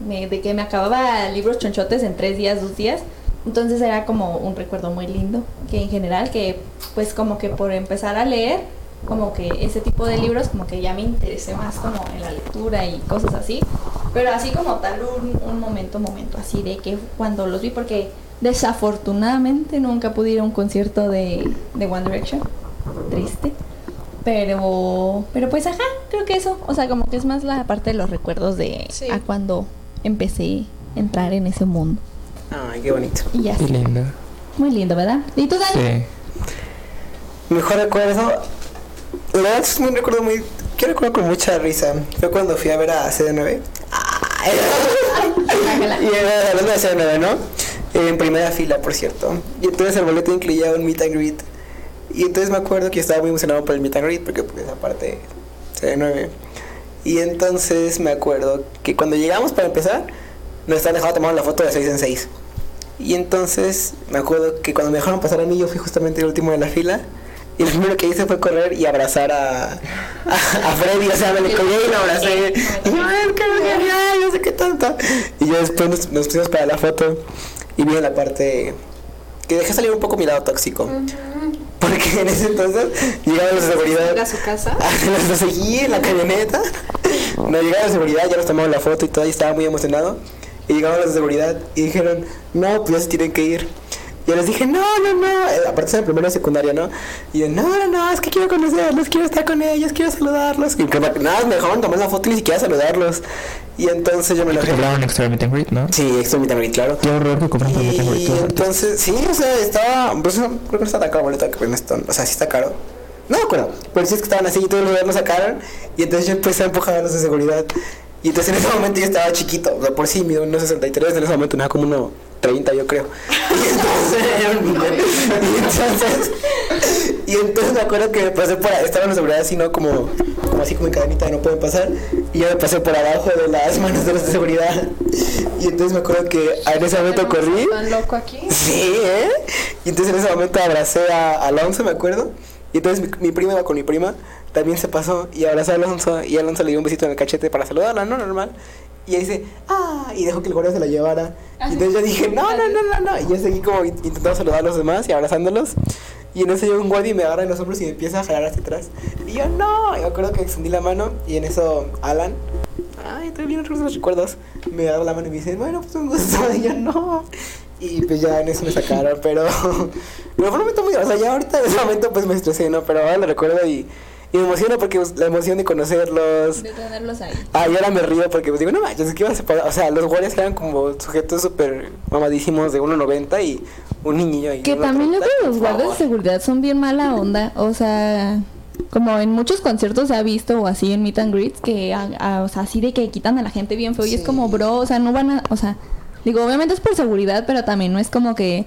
de que me acababa libros chonchotes en tres días, dos días. Entonces era como un recuerdo muy lindo, que en general, que pues como que por empezar a leer, como que ese tipo de libros, como que ya me interesé más como en la lectura y cosas así. Pero así como tal, un, un momento, momento, así de que cuando los vi, porque desafortunadamente nunca pude ir a un concierto de, de One Direction, triste. Pero, pero pues ajá, creo que eso, o sea, como que es más la parte de los recuerdos de Sí. a cuando empecé a entrar en ese mundo. Ay, qué bonito. Y ya lindo. Muy lindo, ¿verdad? ¿Y tú, Dani? Sí. Mejor recuerdo. La verdad es un recuerdo muy. Que recuerdo con mucha risa. Fue cuando fui a ver a CD9. Ay. y era hablando de CD9, ¿no? En primera fila, por cierto. Y entonces el boleto incluía un meet and greet. Y entonces me acuerdo que estaba muy emocionado por el meet and greet, porque pues aparte CD9. Y entonces me acuerdo que cuando llegamos para empezar, nos estaban dejando tomar la foto de 6 en 6. Y entonces me acuerdo que cuando me dejaron pasar a mí, yo fui justamente el último de la fila. Y lo primero que hice fue correr y abrazar a, a, a Freddy. O sea, me le colgué y lo abracé. Y yo, ay, qué genial, no sé qué tanto. Y yo después nos, nos pusimos para la foto. Y vi en la parte que dejé salir un poco mi lado tóxico. Porque en ese entonces llegaban los de seguridad. A su casa. Los seguí en la camioneta. No llegaron de seguridad, ya nos tomamos la foto y todo, y estaba muy emocionado. Y llegaron los de seguridad y dijeron, no, pues ya se tienen que ir. Y yo les dije, no, no, no. Eh, Aparte es el primero de secundaria, ¿no? Y yo, no, no, no, es que quiero conocerlos, quiero estar con ellos, quiero saludarlos. Y nada, me dejaron tomar la foto y ni siquiera saludarlos. Y entonces yo me Te enojé. compraron extra meet and greet, ¿no? Sí, extremamente bien, claro. Qué horror que compraron meet and greet. Y entonces, sí, o sea, estaba. Pues no, creo que no está tan caro ahorita que esto. O sea, sí está caro. No me acuerdo. Pero sí es que estaban así y todos los lo sacaron. Y entonces yo empecé a empujar a los de seguridad. Y entonces en ese momento yo estaba chiquito. O sea, por sí mido unos 63. En ese momento me da como uno 30, yo creo. Y entonces. era un niño. y entonces. Y entonces me acuerdo que me pasé por. Estaban los seguridad así, ¿no? Como, como así como en cadenita de no pueden pasar. Y yo me pasé por abajo de las manos de los de seguridad. Y entonces me acuerdo que en ese momento corrí. ¿Tan loco aquí? Sí, ¿eh? Y entonces en ese momento abracé a Alonso, me acuerdo. Y entonces mi, mi prima iba con mi prima, también se pasó y abrazó a Alonso. Y Alonso le dio un besito en el cachete para saludarla, ¿no? Normal. Y ella dice, ah, y dejó que el guardia se la llevara. Y entonces yo dije, no, no, no, no, no. Y yo seguí como in- intentando saludar a los demás y abrazándolos. Y en eso llega un guardia y me agarra en los hombros y me empieza a jalar hacia atrás. Y yo, no. Y me acuerdo que extendí la mano y en eso Alan, ay, estoy bien los recuerdos, me agarra la mano y me dice, bueno, pues un gusto. Y yo, no. Y pues ya en eso me sacaron, pero, pero fue un momento muy, o sea, ya ahorita en ese momento pues me estresé, ¿no? Pero ahora lo recuerdo y, y me emociono porque pues, la emoción de conocerlos. De tenerlos ahí. Ah, y ahora me río porque pues digo, no manches, que iba a separar, o sea, los guardias eran como sujetos súper mamadísimos de 1.90 y un niño ahí. Que también 1.30, luego los guardias de seguridad son bien mala onda. O sea, como en muchos conciertos se ha visto o así en meet and greets que, a- a- o sea, así de que quitan a la gente bien feo y es como, bro, o sea, no van a, o sea, digo, obviamente es por seguridad, pero también no es como que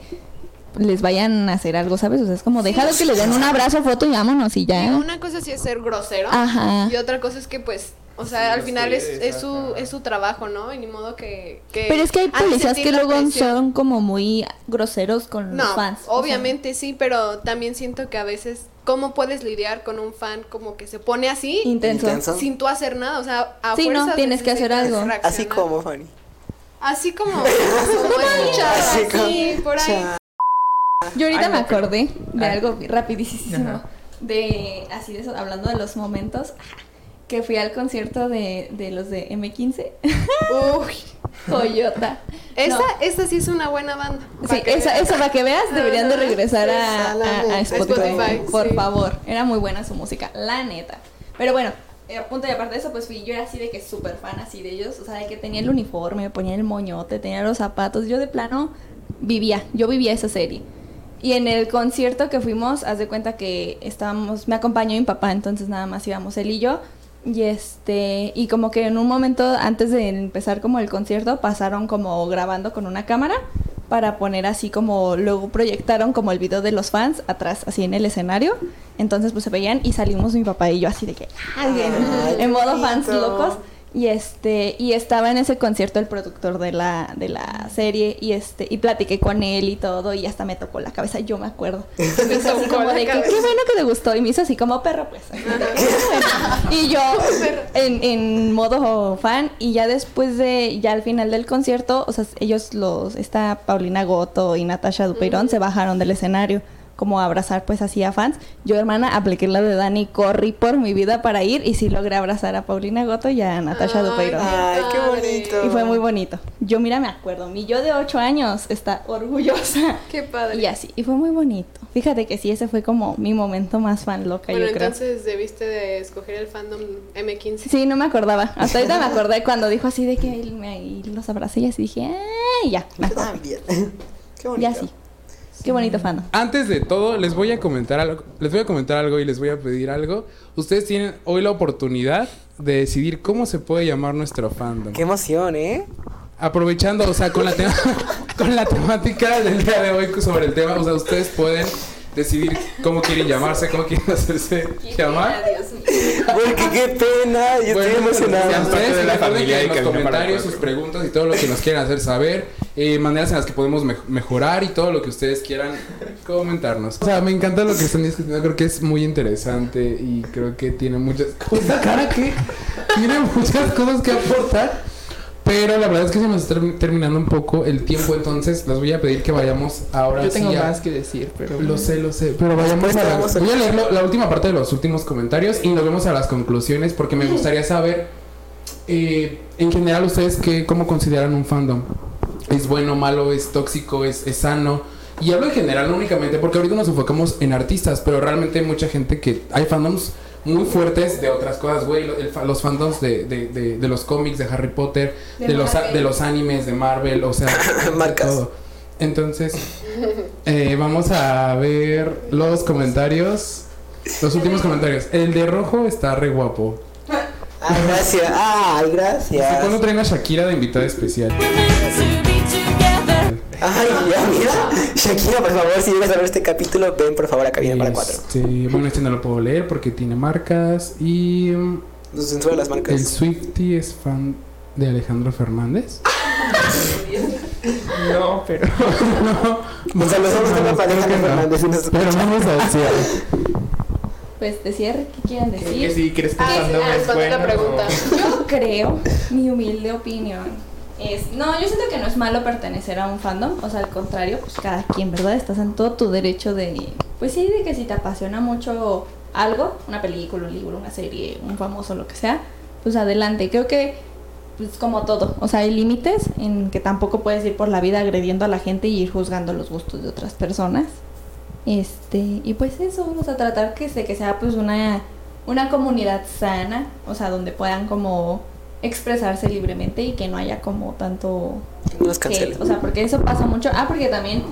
les vayan a hacer algo, ¿sabes? O sea, es como, déjalo que le den un abrazo, foto y vámonos y ya. Una cosa sí es ser grosero. Ajá. Y otra cosa es que, pues, o sea, al final es, es su, es su trabajo, ¿no? Y ni modo que. que Pero es que hay policías que luego presión. son como muy groseros con No, los fans. o sea. obviamente sí, pero también siento que a veces, ¿cómo puedes lidiar con un fan como que se pone así Intenso. Intenso. sin tú hacer nada? O sea, a Sí, no, tienes que hacer algo. Así como Fanny. Así como, como Así por ahí. Yo ahorita me pero- acordé de Ay. algo rapidísimo. Ajá. De, así de eso, hablando de los momentos, que fui al concierto de, de los de M15, Uy, Toyota. esa, No, esa sí es una buena banda. sí, esa, esa para que veas, deberían de regresar a. Spotify, Spotify, por sí. favor. Era muy buena su música, la neta. Pero bueno, eh, a punto y aparte de eso, pues fui, yo era así de que súper fan así de ellos, o sea, de que tenía el uniforme, me ponía el moñote, tenía los zapatos, yo de plano vivía, yo vivía esa serie. Y en el concierto que fuimos, haz de cuenta que estábamos, me acompañó mi papá, entonces nada más íbamos él y yo. Y este, y como que en un momento antes de empezar como el concierto, pasaron como grabando con una cámara para poner así como, luego proyectaron como el video de los fans atrás, así en el escenario. Entonces pues se veían y salimos mi papá y yo así de que, ¡ay! en, modo fans locos. Y este, y estaba en ese concierto el productor de la, de la serie, y este, y platiqué con él y todo, y hasta me tocó la cabeza, yo me acuerdo. Y me hizo así como de que, qué bueno que te gustó, y me hizo así como perro, pues. y yo en, en modo fan, y ya después de, ya al final del concierto, o sea, ellos los, esta Paulina Goto y Natasha Dupeirón se bajaron del escenario como abrazar pues así a fans. Yo, hermana, apliqué la de Dani, corrí por mi vida para ir y sí logré abrazar a Paulina Goto y a Natasha Ay, Dupeirón. Ay, qué bonito. Y fue muy bonito. Yo, mira, me acuerdo, mi yo de 8 años está orgullosa. Qué padre. Y así, y fue muy bonito. Fíjate que sí, ese fue como mi momento más fan loca, Bueno, yo creo. entonces debiste de escoger el fandom M15. Sí, no me acordaba. Hasta ahorita me acordé cuando dijo así de que él me, y los abracé y así dije, ¡ay! Ya, me Yo acuerdo. también. Qué bonito. Ya sí. Qué bonito fandom. Antes de todo, les voy a comentar algo, les voy a comentar algo y les voy a pedir algo. Ustedes tienen hoy la oportunidad de decidir cómo se puede llamar nuestro fandom. Qué emoción, ¿eh? Aprovechando, o sea, con la, tema- con la temática del día de hoy sobre el tema, o sea, ustedes pueden decidir cómo quieren llamarse, cómo quieren hacerse llamar. Porque qué pena, yo Bueno, estoy emocionado. a ustedes de la familia en los comentarios, sus preguntas y todo lo que nos quieran hacer saber, eh, maneras en las que podemos mej- mejorar y todo lo que ustedes quieran comentarnos. O sea, me encanta lo que están discutiendo, creo que es muy interesante y creo que tiene muchas cosas, cara que tiene muchas cosas que aportar. Pero la verdad es que se nos está termi- terminando un poco el tiempo, entonces les voy a pedir que vayamos ahora Yo tengo sí a- más que decir, pero. lo sé, lo sé. Pero vayamos Después a la, Voy a leer la última parte de los últimos comentarios y nos vemos a las conclusiones porque me gustaría saber, eh, en general, ustedes qué, cómo consideran un fandom. ¿Es bueno, malo, es tóxico, es, es sano? Y hablo en general, no únicamente, porque ahorita nos enfocamos en artistas, pero realmente hay mucha gente que... Hay fandoms muy fuertes de otras cosas, güey. los fandoms de, de, de, de los cómics, de Harry Potter, de, De los, de los animes, de Marvel, o sea... de Marcas. todo. Entonces, eh, vamos a ver los comentarios. Los últimos comentarios. El de rojo está re guapo. Ay, gracias. Ay, ¿Hasta gracias. cuándo traen a Shakira de invitada especial? Ay, ya, mira. Shakira, por favor, si llegas a ver este capítulo, ven por favor a Cabina para cuatro. Este, bueno, este no lo puedo leer porque tiene marcas. Y mm, Nos censura las el marcas. Swifty es fan de Alejandro Fernández. No, pero. O sea, los hombres No, que no. Fernández y nos Pero vamos a decir. Pues de cierre, ¿qué quieren Que decir? sí, crees que Ah, ah, es la pregunta. Yo creo, mi humilde opinión, es, no, yo siento que no es malo pertenecer a un fandom, o sea, al contrario, pues cada quien, ¿verdad? Estás en todo tu derecho de, pues sí, de que si te apasiona mucho algo, una película, un libro, una serie, un famoso, lo que sea, pues adelante. Creo que, pues como todo, o sea, hay límites en que tampoco puedes ir por la vida agrediendo a la gente y ir juzgando los gustos de otras personas. Este, y pues eso, o sea, tratar que, que sea pues una, una comunidad sana, o sea, donde puedan como expresarse libremente y que no haya como tanto No cancelen. o sea, porque eso pasa mucho. Ah, porque también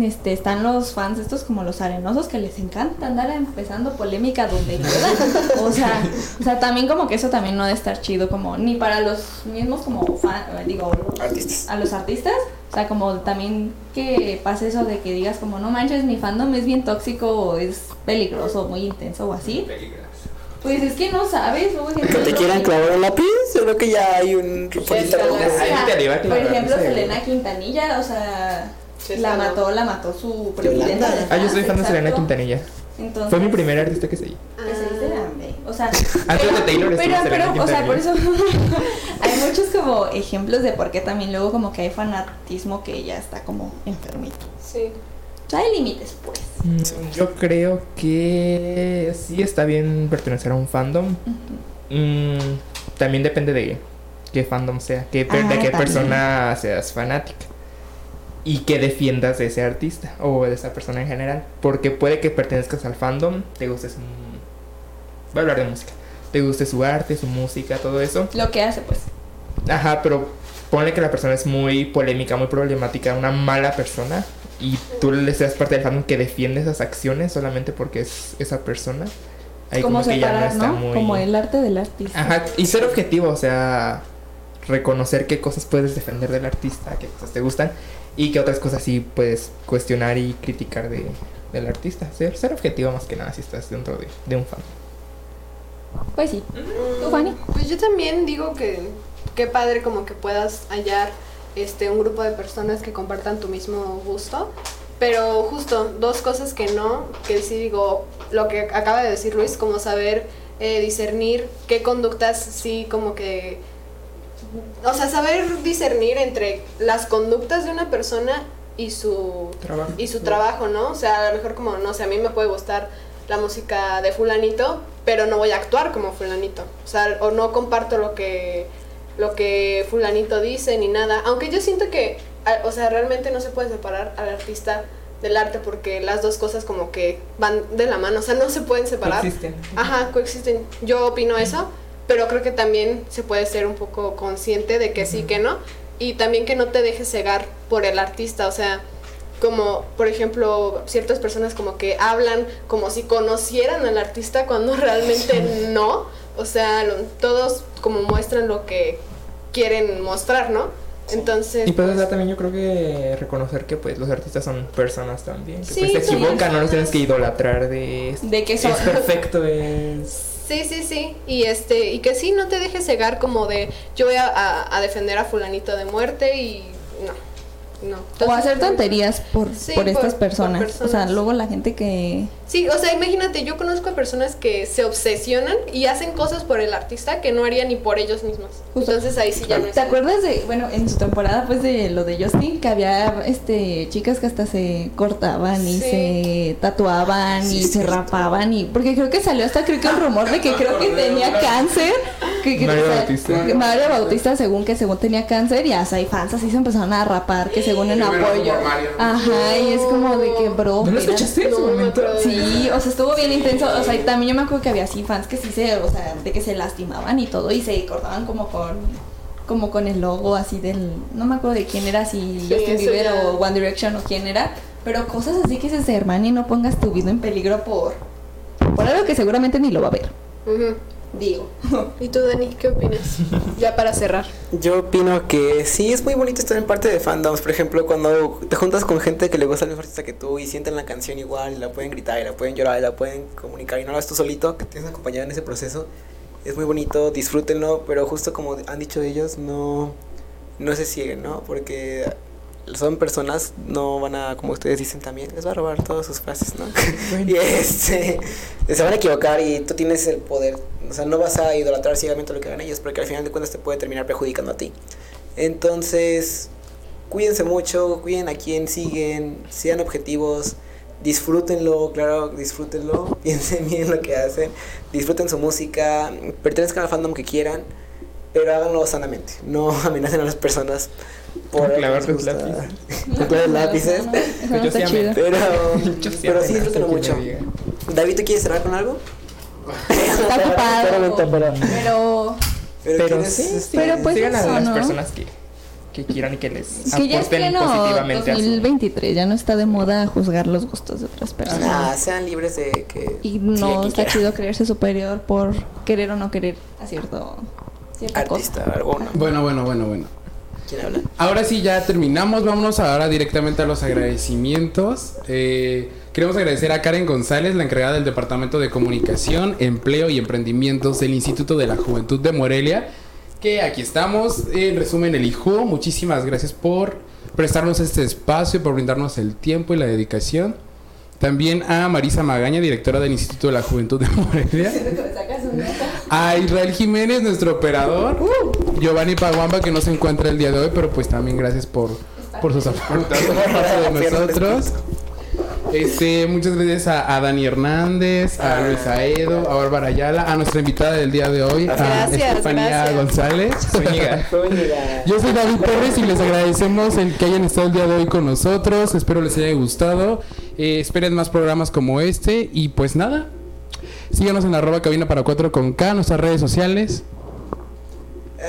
este, están los fans estos como los arenosos que les encanta andar empezando polémica donde puedan. O sea, o sea, también como que eso también no debe estar chido como ni para los mismos como fan, digo, Artistas. a los artistas, o sea, como también que pase eso de que digas como no manches, mi fandom es bien tóxico o es peligroso, muy intenso o así. Pues es que no sabes, gente Que te quieran clavar un lápiz, creo que ya hay un por ejemplo. Selena Quintanilla, o sea, la ¿no? mató, la mató su presidenta. De Ah, yo soy fan de Selena. Quintanilla. Entonces, Fue mi primer artista que seguí. que se dice grande, O sea, Antes de Taylor pero, Selena pero, o sea, por eso hay muchos como ejemplos de por qué también luego como que hay fanatismo que ya está como enfermito. Sí. Hay límites, pues. Mm, Yo creo que sí está bien pertenecer a un fandom. Mm, también depende de qué fandom sea, qué Ah, de qué persona seas fanática. Y que defiendas de ese artista o de esa persona en general. Porque puede que pertenezcas al fandom, te guste su... Voy a hablar de música. Te guste su arte, su música, todo eso. Lo que hace, pues. Ajá, pero ponle que la persona es muy polémica, muy problemática, una mala persona. Y tú le seas parte del fandom que defiende esas acciones solamente porque es esa persona. Ahí como como, que ya no está ¿no? muy... Como el arte del artista. Ajá, y ser objetivo, o sea, reconocer qué cosas puedes defender del artista, qué cosas te gustan y qué otras cosas sí puedes cuestionar y criticar de, del artista. Ser, ser objetivo más que nada si estás dentro de, de un fan. Pues sí. ¿Tú, Fanny? Pues yo también digo que qué padre como que puedas hallar este un grupo de personas que compartan tu mismo gusto. Pero justo, dos cosas que no, que sí digo, lo que acaba de decir Luis, como saber eh, discernir qué conductas sí como que... O sea, saber discernir entre las conductas de una persona y su Trabajo. y su trabajo, ¿no? O sea, a lo mejor como, no sé, a mí me puede gustar la música de fulanito, pero no voy a actuar como fulanito. O sea, o no comparto lo que lo que fulanito dice ni nada, aunque yo siento que o sea, realmente no se puede separar al artista del arte porque las dos cosas como que van de la mano, o sea, no se pueden separar. Coexisten. Ajá, coexisten. Yo opino eso, pero creo que también se puede ser un poco consciente de que sí, que no. Y también que no te dejes cegar por el artista, o sea, como por ejemplo ciertas personas como que hablan como si conocieran al artista cuando realmente no. O sea, lo- todos como muestran lo que quieren mostrar, ¿no? Entonces, Y pues o sea, también yo creo que reconocer que pues los artistas son personas también. Que Sí, pues se equivocan, no los tienes que idolatrar de De que son. es perfecto, es Sí, sí, sí. Y este, y que sí, no te dejes cegar como de yo voy a, a- a defender a fulanito de muerte y no. No. O hacer tonterías por, Sí, por estas por- por personas. O sea, luego la gente que. Sí, o sea, imagínate, yo conozco a personas que se obsesionan y hacen cosas por el artista que no harían ni por ellos mismos. Justo. Entonces ahí sí ya no es. ¿Te acuerdas de, bueno, en su temporada pues de lo de Justin, que había este chicas que hasta se cortaban y Sí. se tatuaban y se rapaban y porque creo que salió hasta creo que un rumor de que creo que tenía cáncer, que, que- Mario o sea, Bautista. que Mario Bautista según que según tenía cáncer y hasta hay fans así se empezaron a rapar que según en apoyo. Ajá, y es como de que bro. ¿No lo escuchaste en su momento? acuerdo. Sí, o sea, estuvo bien intenso. O sea, y también yo me acuerdo que había así fans que sí se, o sea, de que se lastimaban y todo y se cortaban como con como con el logo así del no me acuerdo de quién era, si Sí, Justin Bieber ya. o One Direction o quién era, pero cosas así que dices, hermano, y no pongas tu vida en peligro por por algo que seguramente ni lo va a ver. Ujú. Digo. ¿Y tú, Dani, qué opinas? ya para cerrar. Yo opino que sí es muy bonito estar en parte de fandoms. Por ejemplo, cuando te juntas con gente que le gusta el mismo artista que tú y sienten la canción igual, y la pueden gritar, y la pueden llorar, y la pueden comunicar, y no lo haces tú solito, que tienes acompañado en ese proceso. Es muy bonito, disfrútenlo, pero justo como han dicho ellos, no, no se cieguen, ¿no? Porque son personas, no van a, como ustedes dicen también, les va a robar todas sus frases, ¿no? y este, se van a equivocar y tú tienes el poder. O sea, no vas a idolatrar ciegamente lo que hagan ellos, porque al final de cuentas te puede terminar perjudicando a ti. Entonces, cuídense mucho, cuiden a quien siguen, sean objetivos, disfrútenlo, claro, disfrútenlo, piensen bien lo que hacen, disfruten su música, pertenezcan al fandom que quieran, pero háganlo sanamente, no amenacen a las personas por que Clavar tus lápices. Con clavar lápices. No sí. Pero, sí pero sí, disfrútenlo mucho. David, ¿tú quieres cerrar con algo? Está ocupado. Pero Pero ¿quieres, sí, este, Pero pues sigan a las ¿no? personas que, que quieran y que les que ya es aporten pleno positivamente a su 2023, ya no está de moda juzgar los gustos de otras personas. Nah, sean libres de que. Y no quien está quiera. chido creerse superior por querer o no querer a cierto cierta cosa. Artista, alguno. Bueno, bueno, bueno, bueno. ¿Quién habla? Ahora sí, ya terminamos. Vámonos ahora directamente a los agradecimientos. Eh, queremos agradecer a Karen González, la encargada del Departamento de Comunicación, Empleo y Emprendimientos del Instituto de la Juventud de Morelia. Que aquí estamos. En resumen, el IJU. Muchísimas gracias por prestarnos este espacio, por brindarnos el tiempo y la dedicación. También a Marisa Magaña, directora del Instituto de la Juventud de Morelia. A Israel Jiménez, nuestro operador. Giovanni Paguamba, que no se encuentra el día de hoy, pero pues también gracias por, por sus aportes de nosotros. Este, muchas gracias a, a Dani Hernández, a Luis Aedo, a Bárbara Ayala, a nuestra invitada del día de hoy, a Gracias, Estefanía gracias. González. Zúñiga. Zúñiga. Yo soy David Torres y les agradecemos el que hayan estado el día de hoy con nosotros. Espero les haya gustado. Eh, esperen más programas como este. Y pues nada. Síganos en arroba cabina para cuatro con K, nuestras redes sociales.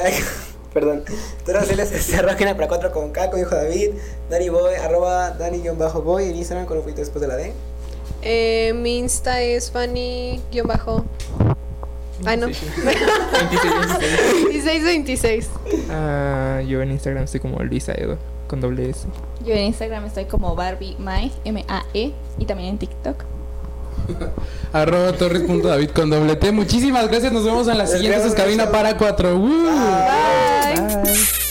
Ay, perdón. Todas las se arrojan para 4 con K, con hijo David. Dani Boy, arroba Dani-Boy en Instagram con un poquito después de la D. Eh, mi Insta es Fanny-bajo. Ay, no. 26, 26. 1626. Ah, yo en Instagram estoy como Luisa Edo con doble S. Yo en Instagram estoy como Barbie Mae, M-A-E, y también en TikTok. Arroba torres.david con doble T. Muchísimas gracias. Nos vemos en la siguiente cabina para cuatro. ¡Uh! Bye. Bye.